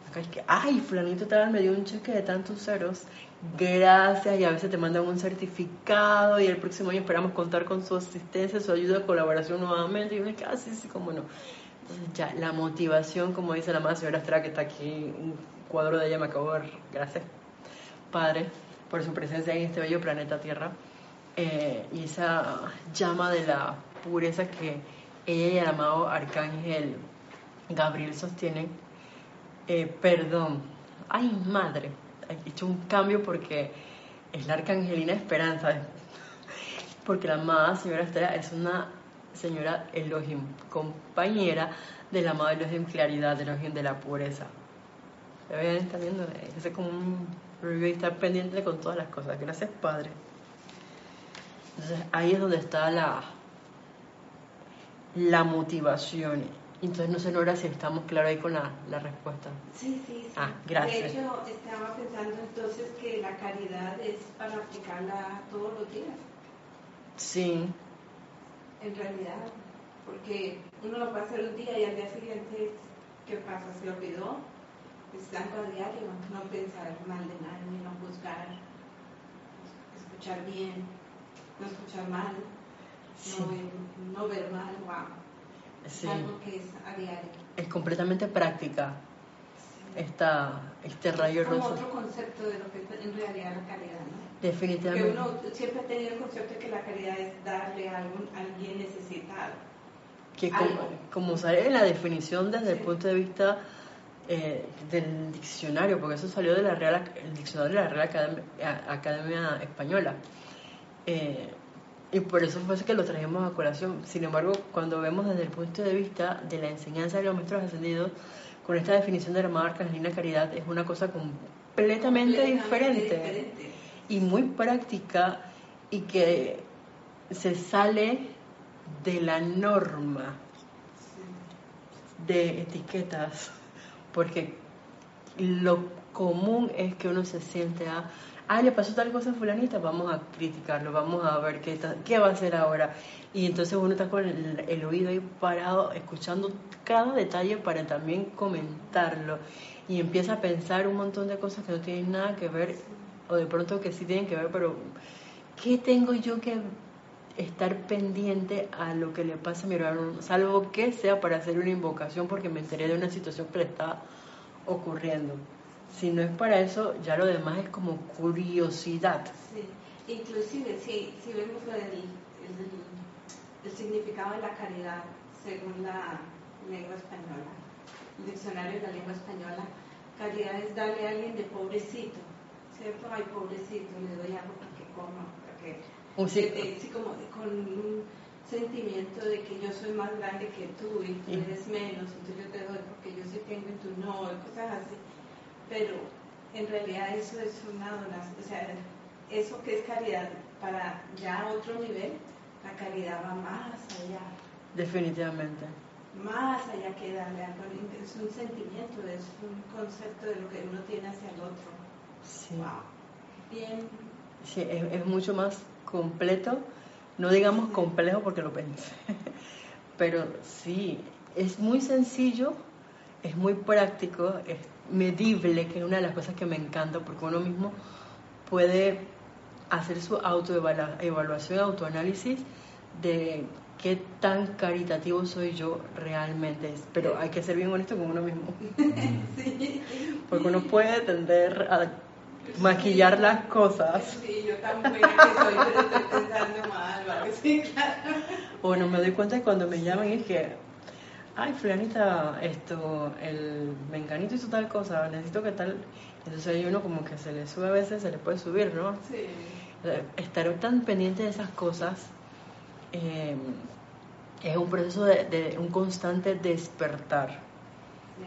Acá es que, ay, fulanito tal me dio un cheque de tantos ceros, gracias, y a veces te mandan un certificado y el próximo año esperamos contar con su asistencia, su ayuda, colaboración nuevamente, y uno es que, ah, sí, sí, cómo no. Entonces ya, la motivación, como dice la madre señora que está aquí, un cuadro de ella me acabo de ver, gracias, Padre, por su presencia en este bello planeta Tierra, eh, y esa llama de la pureza que ella y el amado Arcángel Gabriel sostienen, eh, perdón, ay madre, he hecho un cambio porque es la Arcangelina Esperanza, <laughs> porque la amada señora Estrella es una señora Elohim, compañera del amado Elohim Claridad, Elohim de la pureza. Está viendo, es como un y estar pendiente con todas las cosas. Gracias, Padre. Entonces ahí es donde está la, la motivación. Entonces no sé, Nora, si estamos claros ahí con la, la respuesta. Sí, sí, sí. Ah, gracias. De hecho, estaba pensando entonces que la caridad es para aplicarla todos los días. Sí. En realidad, porque uno lo puede hacer un día y al día siguiente, ¿qué pasa? ¿Se olvidó? Es algo a diario, no pensar mal de nadie, no juzgar, escuchar bien, no escuchar mal, Sí. no, ver, no ver mal, wow. Sí. Algo que es a diario. Es completamente práctica Sí. esta, este rayo Es como rosa. otro concepto de lo que es en realidad la caridad, ¿no? Que Definitivamente. uno siempre ha tenido el concepto de que la caridad es darle a algún, a alguien necesitado. que como, como sale en la definición desde el punto de vista eh, del diccionario, porque eso salió de la Real, Ac- el diccionario de la Real Academia, Academia Española. Eh, y por eso fue que lo trajimos a colación. Sin embargo, cuando vemos desde el punto de vista de la enseñanza de los maestros ascendidos, con esta definición de la Madre Arcangelina Caridad, es una cosa completamente, Completamente diferente diferente. y muy práctica y que se sale de la norma Sí. de etiquetas, porque lo común es que uno se siente a, ah, le pasó tal cosa a fulanita, vamos a criticarlo, vamos a ver qué, ta- qué va a hacer ahora. Y entonces uno está con el, el oído ahí parado, escuchando cada detalle para también comentarlo. Y empieza a pensar un montón de cosas que no tienen nada que ver, o de pronto que sí tienen que ver, pero ¿qué tengo yo que estar pendiente a lo que le pasa a mi hermano, salvo que sea para hacer una invocación porque me enteré de una situación que le está ocurriendo. Si no es para eso, ya lo demás es como curiosidad. Sí. Inclusive, si, si vemos del- el, el significado de la caridad según la lengua española, el diccionario de la lengua española, caridad es darle a alguien de pobrecito, ¿cierto? Ay, pobrecito, le doy algo para que coma, para que... Un sí- Eh, sí, como de- con un sentimiento de que yo soy más grande que tú y tú eres menos, entonces yo te doy porque yo sí tengo y tú no, y cosas así. Pero en realidad eso es una donación, o sea, eso que es caridad para ya otro nivel, la caridad va más allá, Definitivamente. más allá que darle algo, es un sentimiento, es un concepto de lo que uno tiene hacia el otro. Sí, Wow. Bien, sí es, es mucho más completo, no digamos complejo porque lo pensé, <laughs> pero sí, es muy sencillo, es muy práctico, es medible, que es una de las cosas que me encanta, porque uno mismo puede hacer su autoevaluación, autoanálisis de qué tan caritativo soy yo realmente. Pero hay que ser bien honesto con uno mismo, <laughs> sí. porque uno puede tender a maquillar las cosas. Sí, yo tan buena que soy, pero estoy pensando mal, ¿vale? <laughs> Sí, claro. Bueno, me doy cuenta que cuando me llaman es que, ay, fulanita, esto, el menganito hizo tal cosa, necesito que tal. Entonces hay uno como que se le sube a veces, se le puede subir, ¿no? Sí. Eh, Estar tan pendiente de esas cosas eh, es un proceso de, de un constante despertar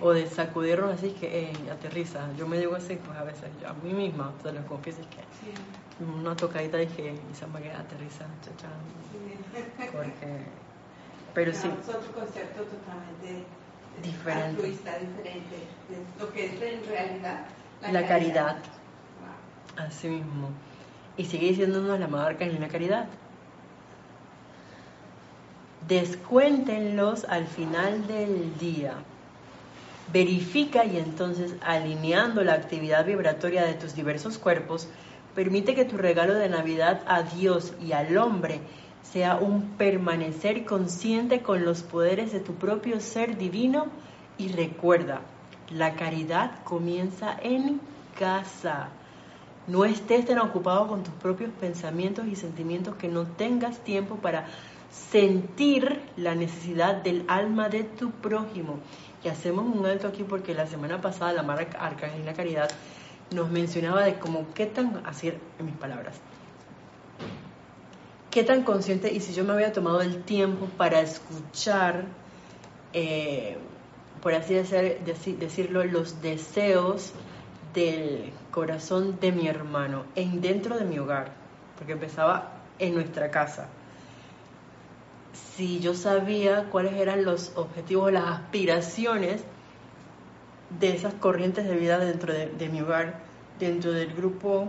o de sacudirnos así que eh, aterriza. Yo me digo así, pues a veces yo a mí misma, te lo confieso, es que Sí, una tocadita dije, Isa María, aterriza, chacha, sí. porque... Pero sí, Es otro concepto totalmente Diferente. altruista, diferente. de lo que es en realidad la caridad, Wow. así mismo. Y sigue diciéndonos la marca en la caridad. Descuéntenlos al final del día. Verifica y entonces alineando la actividad vibratoria de tus diversos cuerpos, permite que tu regalo de Navidad a Dios y al hombre sea un permanecer consciente con los poderes de tu propio ser divino y recuerda, la caridad comienza en casa. No estés tan ocupado con tus propios pensamientos y sentimientos que no tengas tiempo para sentir la necesidad del alma de tu prójimo. Y hacemos un alto aquí porque la semana pasada la marca Arcángel Caridad nos mencionaba de cómo qué tan, así en mis palabras, qué tan consciente y si yo me había tomado el tiempo para escuchar, eh, por así decirlo, los deseos del corazón de mi hermano en dentro de mi hogar, porque empezaba en nuestra casa. Si yo sabía cuáles eran los objetivos, las aspiraciones de esas corrientes de vida dentro de, mi hogar, dentro del grupo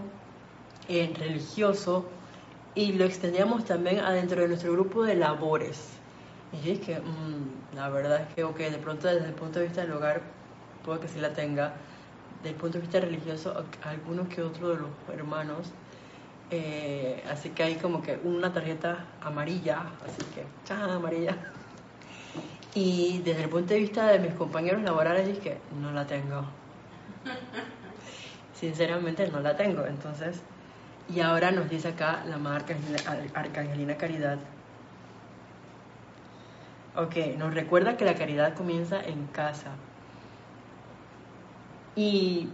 eh, religioso, y lo extendíamos también adentro de nuestro grupo de labores. Y yo dije, mm, la verdad es que, ok, de pronto desde el punto de vista del hogar, puedo que sí la tenga, desde el punto de vista religioso, algunos que otros de los hermanos, eh, así que hay como que una tarjeta amarilla, así que, chao, amarilla. Y desde el punto de vista de mis compañeros laborales dije, no la tengo. Sinceramente no la tengo. Entonces, y ahora nos dice acá la marca Arcangelina Caridad. Ok, nos recuerda que la caridad comienza en casa. Y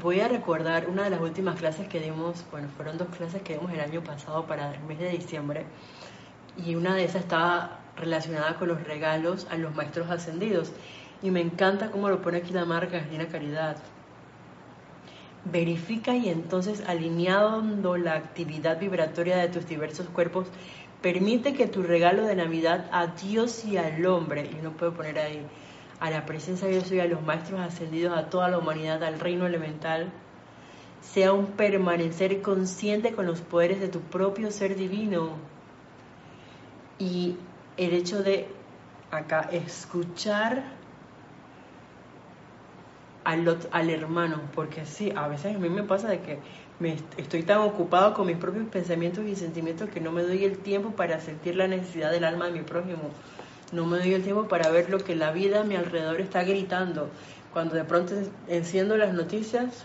voy a recordar una de las últimas clases que dimos, bueno, fueron dos clases que dimos el año pasado para el mes de diciembre. Y una de esas estaba relacionada con los regalos a los maestros ascendidos. Y me encanta cómo lo pone aquí la marca Argentina Caridad. Verifica y entonces alineando la actividad vibratoria de tus diversos cuerpos, permite que tu regalo de Navidad a Dios y al hombre, y no puedo poner ahí, a la presencia de Dios y a los maestros ascendidos, a toda la humanidad, al reino elemental, sea un permanecer consciente con los poderes de tu propio ser divino. Y el hecho de acá escuchar al, al hermano, porque sí, a veces a mí me pasa de que me estoy tan ocupado con mis propios pensamientos y sentimientos que no me doy el tiempo para sentir la necesidad del alma de mi prójimo. No me doy el tiempo para ver lo que la vida a mi alrededor está gritando. Cuando de pronto enciendo las noticias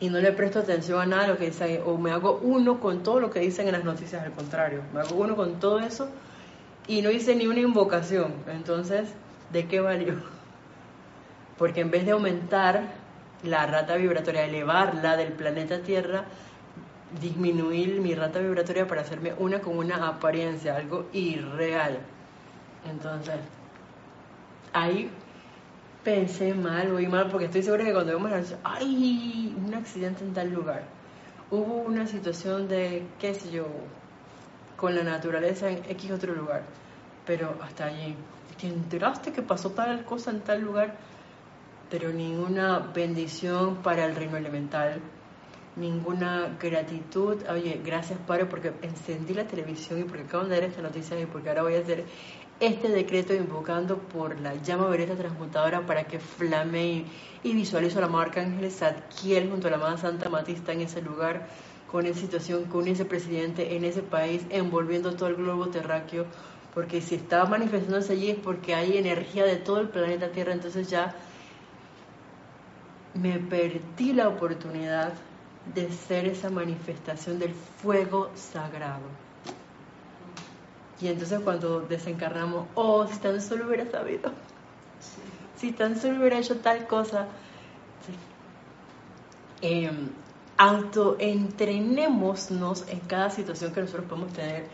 y no le presto atención a nada lo que dicen, o me hago uno con todo lo que dicen en las noticias, al contrario, me hago uno con todo eso y no hice ni una invocación. Entonces, ¿de qué valió? <laughs> porque en vez de aumentar la rata vibratoria, elevarla del planeta Tierra, disminuir mi rata vibratoria para hacerme una con una apariencia, algo irreal. Entonces, ahí pensé mal, oí mal, porque estoy segura que cuando vemos ¡ay! Un accidente en tal lugar. Hubo una situación de, qué sé yo, con la naturaleza en X otro lugar. Pero hasta allí, ¿te enteraste que pasó tal cosa en tal lugar? pero ninguna bendición para el reino elemental, ninguna gratitud. Oye, gracias Padre porque encendí la televisión y porque acabo de ver esta noticia y porque ahora voy a hacer este decreto invocando por la llama vereta transmutadora para que flame y, visualizo la marca Ángeles Zadkiel junto a la amada Santa Matista en ese lugar, con esa situación, con ese presidente en ese país, envolviendo todo el globo terráqueo, porque si está manifestándose allí es porque hay energía de todo el planeta Tierra, entonces ya me perdí la oportunidad de ser esa manifestación del fuego sagrado. Y entonces cuando desencarnamos, oh, si tan solo hubiera sabido, si tan solo hubiera hecho tal cosa, em, autoentrenémonos en cada situación que nosotros podemos tener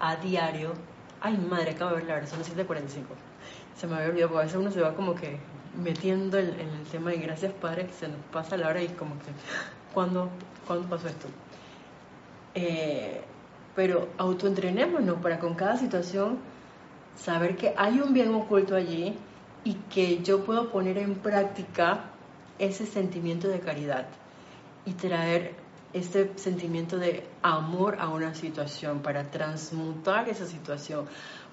a diario. Ay, madre, acabo de ver la hora, son las 7.45. Se me había olvidado, porque a veces uno se va como que metiendo en, el tema de gracias Padre, que se nos pasa la hora y como que, ¿cuándo, ¿cuándo pasó esto? Eh, pero autoentrenémonos para con cada situación saber que hay un bien oculto allí y que yo puedo poner en práctica ese sentimiento de caridad y traer este sentimiento de amor a una situación, para transmutar esa situación,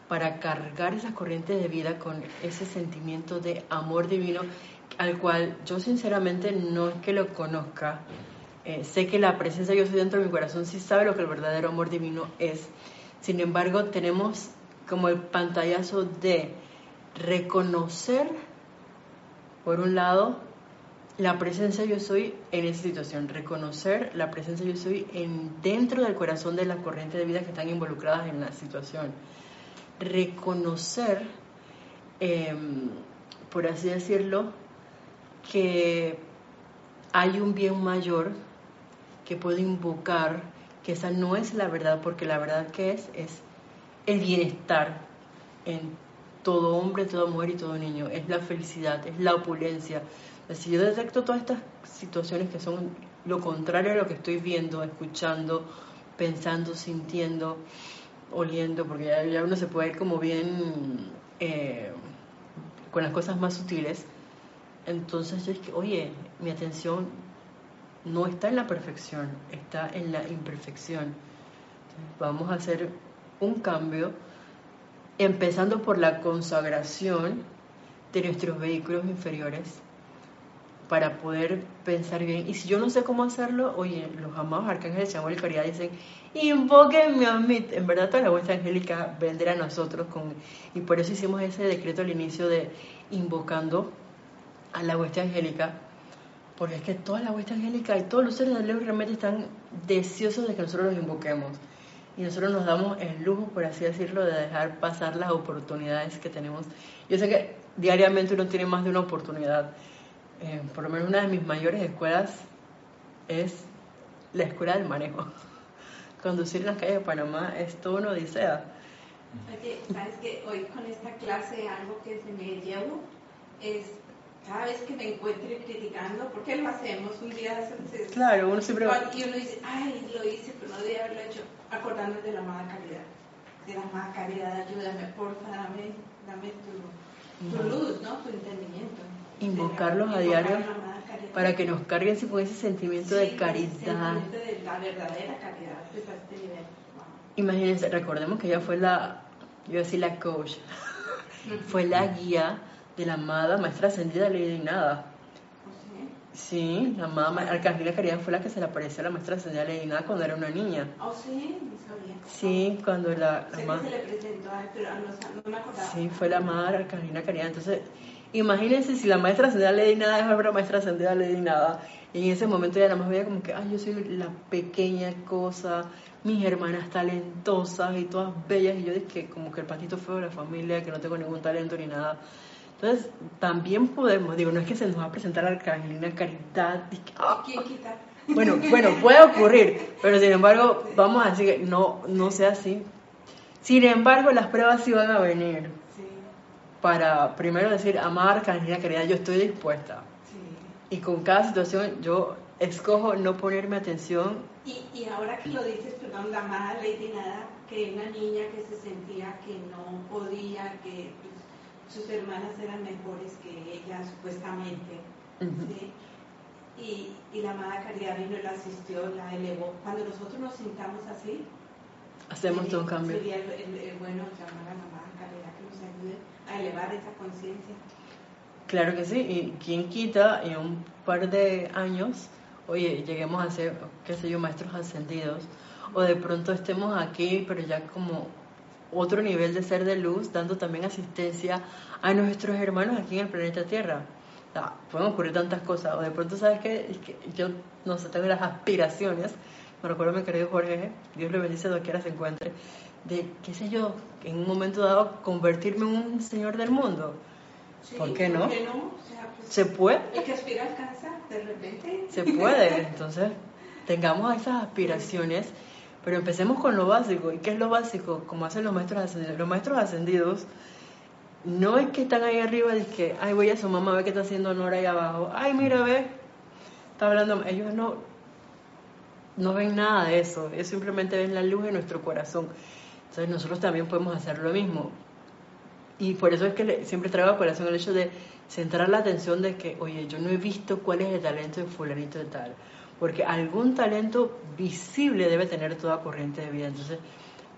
para cargar esas corrientes de vida con ese sentimiento de amor divino al cual yo sinceramente no es que lo conozca, eh, sé que la presencia yo soy dentro de mi corazón sí sabe lo que el verdadero amor divino es, sin embargo tenemos como el pantallazo de reconocer, por un lado, la presencia yo soy en esa situación, reconocer la presencia yo soy en, dentro del corazón de las corrientes de vida que están involucradas en la situación, reconocer, em, por así decirlo, que hay un bien mayor que puedo invocar, que esa no es la verdad, porque la verdad que es es el bienestar en todo hombre, toda mujer y todo niño, es la felicidad, es la opulencia, si yo detecto todas estas situaciones que son lo contrario a lo que estoy viendo, escuchando, pensando, sintiendo, oliendo, porque ya, uno se puede ir como bien eh, con las cosas más sutiles, entonces yo es que, oye, mi atención no está en la perfección, está en la imperfección. vamos a hacer un cambio, empezando por la consagración de nuestros vehículos inferiores para poder pensar bien. Y si yo no sé cómo hacerlo, oye, los amados arcángeles de y Caridad dicen, invóquenme a mí. En verdad toda la vuestra angélica vendrá a nosotros con... Y por eso hicimos ese decreto al inicio de invocando a la hueste angélica, porque es que toda la hueste angélica y todos los seres de luz realmente están deseosos de que nosotros los invoquemos. Y nosotros nos damos el lujo, por así decirlo, de dejar pasar las oportunidades que tenemos. Yo sé que diariamente uno tiene más de una oportunidad eh, por lo menos una de mis mayores escuelas es la escuela del manejo. <laughs> Conducir en las calles de Panamá es todo una odisea. Sabes que hoy con esta clase algo que se me llevo es cada vez que me encuentre criticando, ¿por qué lo hacemos? Un día se, Claro, uno siempre. Y uno dice, ay, lo hice, pero no debía haberlo hecho, acordándome de la amada caridad. De la amada caridad, ayúdame, porfa, dame, dame tu, tu luz, ¿no? Tu entendimiento invocarlos a diario para que nos carguen con ese sentimiento de caridad. De la verdadera caridad pues, este Imagínense, recordemos que ella fue la, yo decir la coach, fue la guía de la amada maestra ascendida Lady Nada. Sí, la amada Arcángela Caridad fue la que se le apareció a la maestra ascendida Lady Nada cuando era una niña. Oh, sí, sabía. Sí, cuando la, la amada... se le presentó, pero no, me acordaba. Sí, fue la amada Arcángela Caridad. Entonces, Imagínense si la maestra ascendida le di nada, es la maestra ascendida le di nada. Y en ese momento ya nada más veía como que, ay, yo soy la pequeña cosa, mis hermanas talentosas y todas bellas. Y yo dije, como que el patito feo de la familia, que no tengo ningún talento ni nada. Entonces, también podemos, digo, no es que se nos va a presentar la Arcangelina Caridad. ¡ah! ¿Quién quita? Bueno, bueno, puede ocurrir, pero sin embargo, vamos a decir que no, no sea así. Sin embargo, las pruebas sí van a venir para primero decir, amar, cariño, querida, yo estoy dispuesta. Y con cada situación yo escojo no ponerme atención. Y, y ahora que lo dices, perdón, la amada Lady Nada, que una niña que se sentía que no podía, que sus hermanas eran mejores que ella, supuestamente. y, y, la amada Caridad vino y la asistió, la elevó. Cuando nosotros nos sintamos así, hacemos todo un cambio. Sería el, bueno llamar a la amada Caridad que nos ayude a elevar esa conciencia. Claro que sí, y quién quita en un par de años, oye, lleguemos a ser, qué sé yo, maestros ascendidos, o de pronto estemos aquí, pero ya como otro nivel de ser de luz, dando también asistencia a nuestros hermanos aquí en el planeta Tierra. pueden ocurrir tantas cosas, o de pronto, ¿sabes qué? Es que yo, no sé, tengo las aspiraciones, me recuerdo mi querido Jorge, Dios le bendice donde quiera se encuentre, de, qué sé yo, en un momento dado convertirme en un señor del mundo. ¿Por qué no? Pues, se puede. El que aspira alcanza, de repente. Se puede, <laughs> entonces tengamos esas aspiraciones, pero empecemos con lo básico. ¿Y qué es lo básico? Como hacen los maestros ascendidos. Los maestros ascendidos no es que están ahí arriba y que, ay, voy a su mamá, ve que está haciendo honor ahí abajo. Ay, mira, ve, está hablando. Ellos no, no ven nada de eso, ellos simplemente ven la luz en nuestro corazón. Entonces nosotros también podemos hacer lo mismo. Y por eso es que siempre traigo a corazón el hecho de centrar la atención de que, oye, yo no he visto cuál es el talento de fulanito de tal. Porque algún talento visible debe tener toda corriente de vida. Entonces,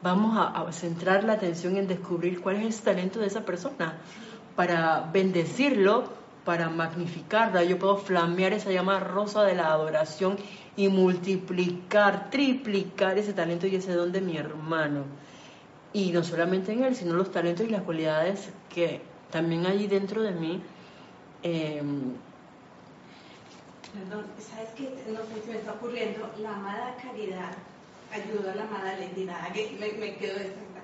vamos a, centrar la atención en descubrir cuál es el talento de esa persona para bendecirlo, para magnificarla. Yo puedo flamear esa llama rosa de la adoración y multiplicar, triplicar ese talento y ese don de mi hermano. Y no solamente en él, sino los talentos y las cualidades que también hay dentro de mí. Em, Perdón, ¿sabes qué? No sé si me está ocurriendo. La amada caridad ayudó a la amada Lady me, me quedo exacta.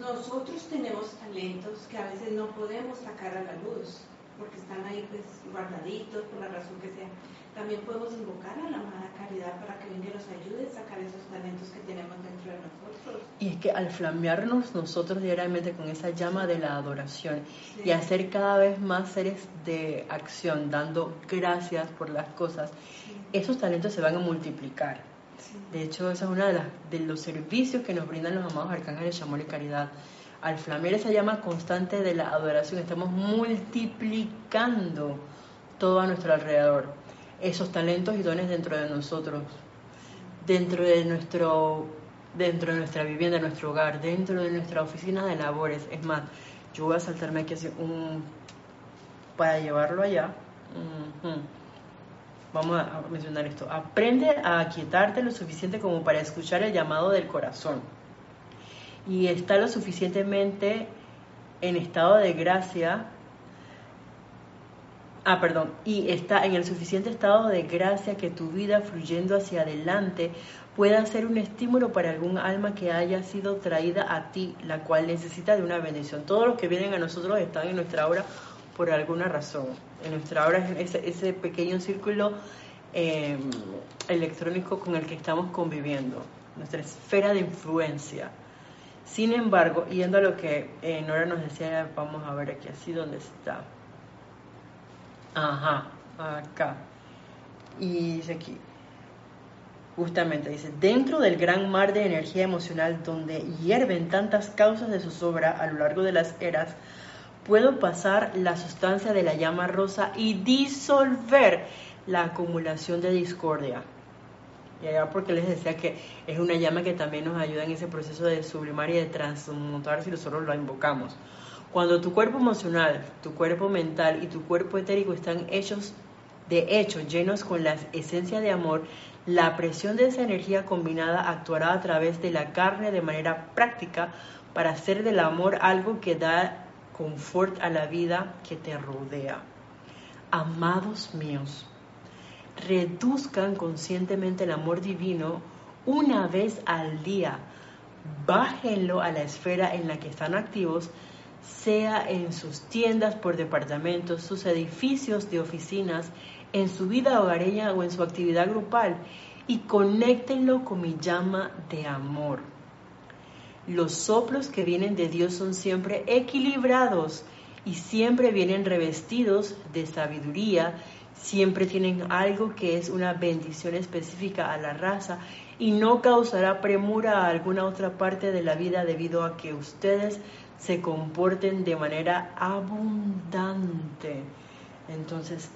Nosotros tenemos talentos que a veces no podemos sacar a la luz, porque están ahí pues guardaditos por la razón que sea también podemos invocar a la amada caridad para que venga y nos ayude a sacar esos talentos que tenemos dentro de nosotros. Y es que al flamearnos nosotros diariamente con esa llama de la adoración y hacer cada vez más seres de acción, dando gracias por las cosas, esos talentos se van a multiplicar. De hecho, esa es uno de, de los servicios que nos brindan los amados arcángeles de amor y caridad. Al flamear esa llama constante de la adoración, estamos multiplicando todo a nuestro alrededor esos talentos y dones dentro de nosotros, dentro de nuestro dentro de nuestra vivienda, nuestro hogar, dentro de nuestra oficina de labores. Es más, yo voy a saltarme aquí así un para llevarlo allá. Vamos a mencionar esto. Aprende a aquietarte lo suficiente como para escuchar el llamado del corazón. Y está lo suficientemente en estado de gracia ah, perdón, y está en el suficiente estado de gracia que tu vida fluyendo hacia adelante pueda ser un estímulo para algún alma que haya sido traída a ti, la cual necesita de una bendición. Todos los que vienen a nosotros están en nuestra obra por alguna razón. En nuestra obra es ese, pequeño círculo em, electrónico con el que estamos conviviendo, nuestra esfera de influencia. Sin embargo, yendo a lo que eh, Nora nos decía, vamos a ver aquí así donde está. Ajá, acá. Y dice aquí, justamente dice, dentro del gran mar de energía emocional donde hierven tantas causas de zozobra a lo largo de las eras, puedo pasar la sustancia de la llama rosa y disolver la acumulación de discordia. Y allá porque les decía que es una llama que también nos ayuda en ese proceso de sublimar y de transmutar si nosotros lo invocamos. Cuando tu cuerpo emocional, tu cuerpo mental y tu cuerpo etérico están hechos, de hecho, llenos con la esencia de amor, la presión de esa energía combinada actuará a través de la carne de manera práctica para hacer del amor algo que da confort a la vida que te rodea. Amados míos, reduzcan conscientemente el amor divino una vez al día. Bájenlo a la esfera en la que están activos sea en sus tiendas por departamentos, sus edificios de oficinas, en su vida hogareña o en su actividad grupal, y conéctenlo con mi llama de amor. Los soplos que vienen de Dios son siempre equilibrados y siempre vienen revestidos de sabiduría, siempre tienen algo que es una bendición específica a la raza y no causará premura a alguna otra parte de la vida debido a que ustedes se comporten de manera abundante. Entonces,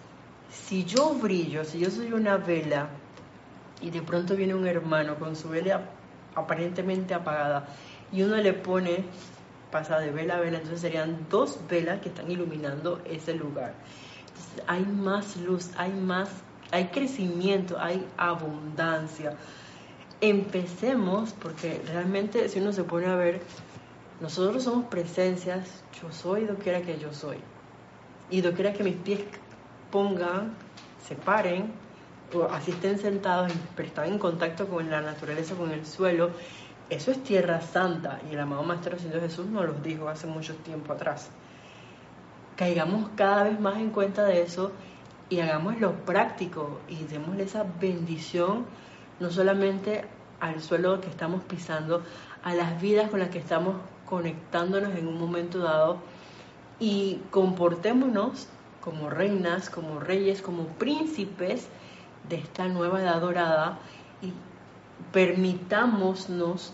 si yo brillo, si yo soy una vela y de pronto viene un hermano con su vela aparentemente apagada y uno le pone, pasa de vela a vela, entonces serían dos velas que están iluminando ese lugar. hay más luz, hay más, hay crecimiento, hay abundancia. Empecemos, porque realmente si uno se pone a ver, nosotros somos presencias, yo soy doquiera que yo soy. Y doquiera que mis pies pongan, se paren, o así estén sentados, pero están en contacto con la naturaleza, con el suelo, eso es tierra santa. Y el amado Maestro Señor Jesús nos lo dijo hace mucho tiempo atrás. Caigamos cada vez más en cuenta de eso y hagámoslo práctico y démosle esa bendición no solamente al suelo que estamos pisando, a las vidas con las que estamos conectándonos en un momento dado y comportémonos como reinas, como reyes, como príncipes de esta nueva edad dorada y permitámonos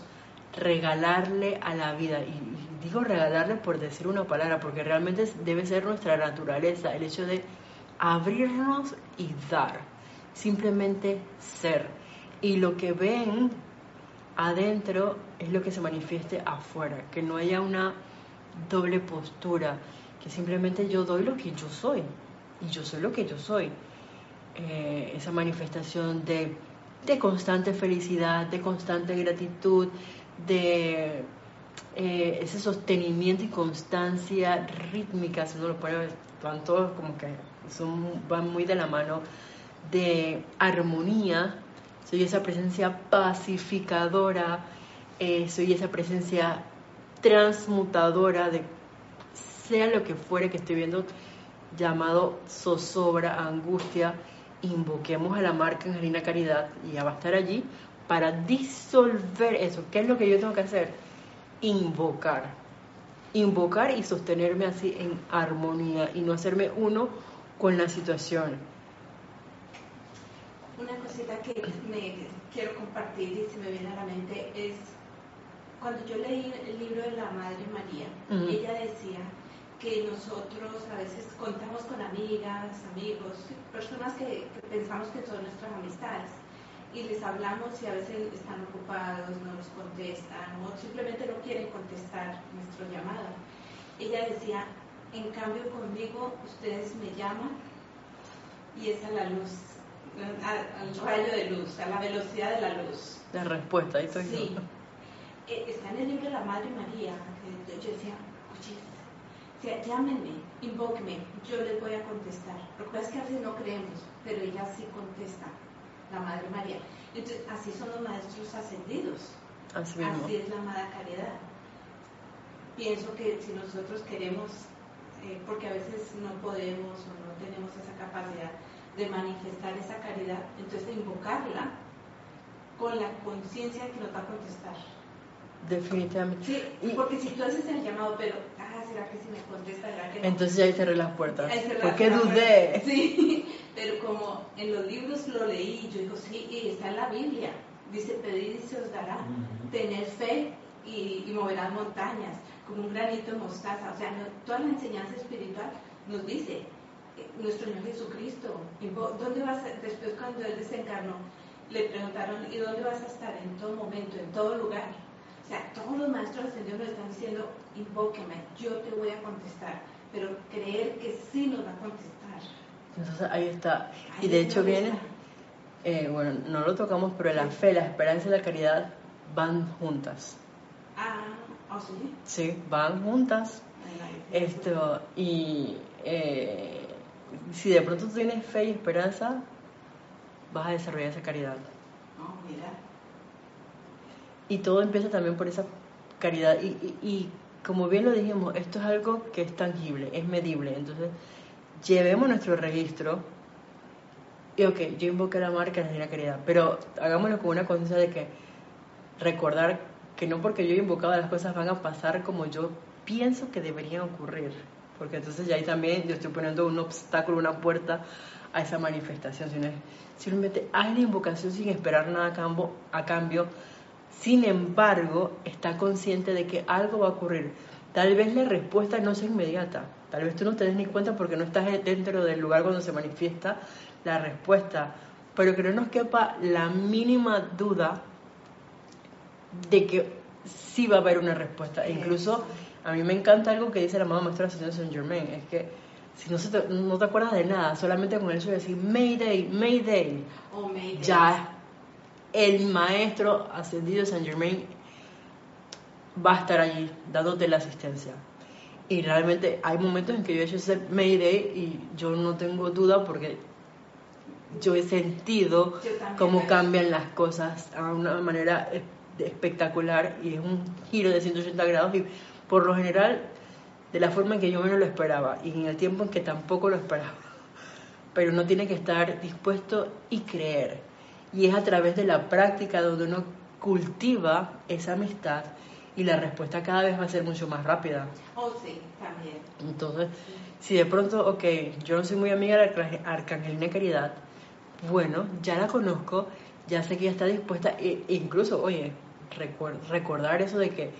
regalarle a la vida. Y, digo regalarle por decir una palabra, porque realmente debe ser nuestra naturaleza, el hecho de abrirnos y dar. simplemente ser. Y lo que ven adentro es lo que se manifieste afuera, que no haya una doble postura, que simplemente yo doy lo que yo soy y yo soy lo que yo soy. Eh, esa manifestación de, de, constante felicidad, de constante gratitud, de eh, ese sostenimiento y constancia rítmica, si lo pone, van todos como que son, van muy de la mano, de armonía, soy esa presencia pacificadora, eh, soy esa presencia transmutadora de sea lo que fuere que estoy viendo llamado zozobra, angustia, invoquemos a la marca Angelina Caridad y ya va a estar allí para disolver eso. ¿Qué es lo que yo tengo que hacer? Invocar. Invocar y sostenerme así en armonía y no hacerme uno con la situación. Cosita que me quiero compartir y se me viene a la mente es cuando yo leí el libro de la Madre María, ella decía que nosotros a veces contamos con amigas, amigos, personas que, pensamos que son nuestras amistades y les hablamos y a veces están ocupados, no nos contestan o simplemente no quieren contestar nuestro llamado. Ella decía, en cambio conmigo ustedes me llaman y es a la luz al, rayo de luz, a la velocidad de la luz. La respuesta, ahí estoy sí. Eh, está en el libro de la Madre María, que yo decía, oye, llámenme, invóquenme, yo les voy a contestar. Lo que pasa es que a veces no creemos, pero ella sí contesta, la Madre María. Entonces, así son los maestros ascendidos. Así, así es la amada caridad. Pienso que si nosotros queremos, eh, porque a veces no podemos o no tenemos esa capacidad, de manifestar esa caridad, entonces de invocarla con la conciencia que nos va a contestar. Definitivamente. Sí, porque si tú haces el llamado, pero, ah, ¿será que si me contesta? ¿será que no? Entonces ya ahí cerré las puertas. ¿Por qué dudé? Sí, pero como en los libros lo leí, yo digo, sí, y está en la Biblia. Dice, pedir y se os dará. Tener fe y, y moverás montañas, como un granito de mostaza. O sea, toda la enseñanza espiritual nos dice, nuestro Señor Jesucristo. ¿Dónde vas Después cuando Él desencarnó, le preguntaron, ¿y dónde vas a estar? En todo momento, en todo lugar. O sea, todos los maestros ascendidos nos están diciendo, invóqueme, yo te voy a contestar, pero creer que sí nos va a contestar. Entonces ahí está. y de hecho viene, eh, bueno, no lo tocamos, pero la fe, la esperanza y la caridad van juntas. Ah, ¿oh, sí? Sí, van juntas. Esto, y eh, si de pronto tú tienes fe y esperanza, vas a desarrollar esa caridad. Oh, mira. Y todo empieza también por esa caridad. Y, y, como bien lo dijimos, esto es algo que es tangible, es medible. Entonces, llevemos nuestro registro. Y ok, yo invoqué la marca de la caridad, pero hagámoslo con una conciencia de que recordar que no porque yo he invocado las cosas van a pasar como yo pienso que deberían ocurrir porque entonces ya ahí también yo estoy poniendo un obstáculo, una puerta a esa manifestación, sino simplemente haz la invocación sin esperar nada a cambio, a cambio, sin embargo, está consciente de que algo va a ocurrir. Tal vez la respuesta no sea inmediata, tal vez tú no te des ni cuenta porque no estás dentro del lugar cuando se manifiesta la respuesta, pero que no nos quepa la mínima duda de que sí va a haber una respuesta. E incluso a mí me encanta algo que dice la mamá maestra de Saint Germain, es que si no, te, no te acuerdas de nada, solamente con el hecho de decir Mayday, Mayday, oh, Mayday. ya el maestro ascendido de Saint Germain va a estar allí dándote la asistencia. Y realmente hay momentos en que yo he hecho ese Mayday y yo no tengo duda porque yo he sentido cómo cambian las cosas a una manera espectacular y es un giro de 180 grados y por lo general de la forma en que yo menos lo esperaba y en el tiempo en que tampoco lo esperaba. Pero uno tiene que estar dispuesto y creer. Y es a través de la práctica donde uno cultiva esa amistad y la respuesta cada vez va a ser mucho más rápida. Oh, sí, también. Entonces, si de pronto, ok, yo no soy muy amiga de Arcangelina Caridad, bueno, ya la conozco, ya sé que ya está dispuesta, e incluso, oye, recordar eso de que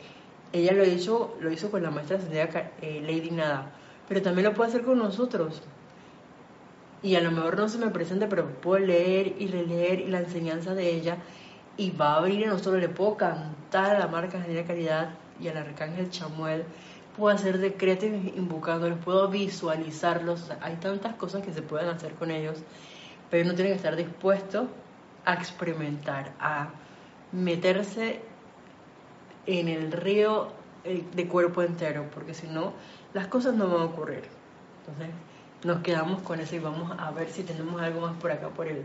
ella lo hizo, lo hizo con la maestra eh, Lady Nada, pero también lo puede hacer con nosotros. y a lo mejor no se me presenta, pero puedo leer y releer y la enseñanza de ella y va a abrir y no solo le puedo cantar a la marca General Caridad y al arcángel Chamuel, puedo hacer decretos invocándolos, puedo visualizarlos, hay tantas cosas que se pueden hacer con ellos, pero uno tiene que estar dispuesto a experimentar, a meterse en el río eh, de cuerpo entero, porque si no, las cosas no van a ocurrir. Entonces, nos quedamos con eso y vamos a ver si tenemos algo más por acá por el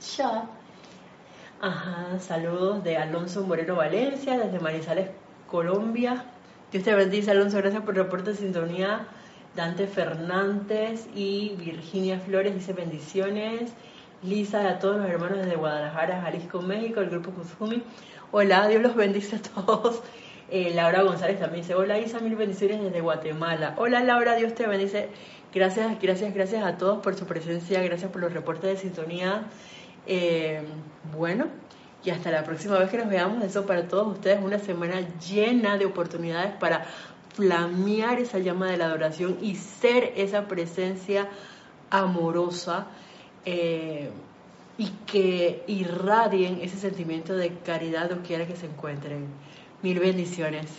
chat. Ajá, saludos de Alonso Moreno Valencia, desde Manizales, Colombia. Dios te bendice, Alonso, gracias por el reporte de sintonía. Dante Fernández y Virginia Flores dice bendiciones. Lisa, a todos los hermanos desde Guadalajara, Jalisco, México, el grupo Kuzumi. Hola, Dios los bendice a todos. <laughs> Eh, Laura González también dice, hola Isa, mil bendiciones desde Guatemala. Hola Laura, Dios te bendice. Gracias, gracias, gracias a todos por su presencia, gracias por los reportes de sintonía. Eh, bueno, y hasta la próxima vez que nos veamos, eso para todos ustedes, una semana llena de oportunidades para flamear esa llama de la adoración y ser esa presencia amorosa eh, y que irradien ese sentimiento de caridad donde quiera que se encuentren. Mil bendiciones.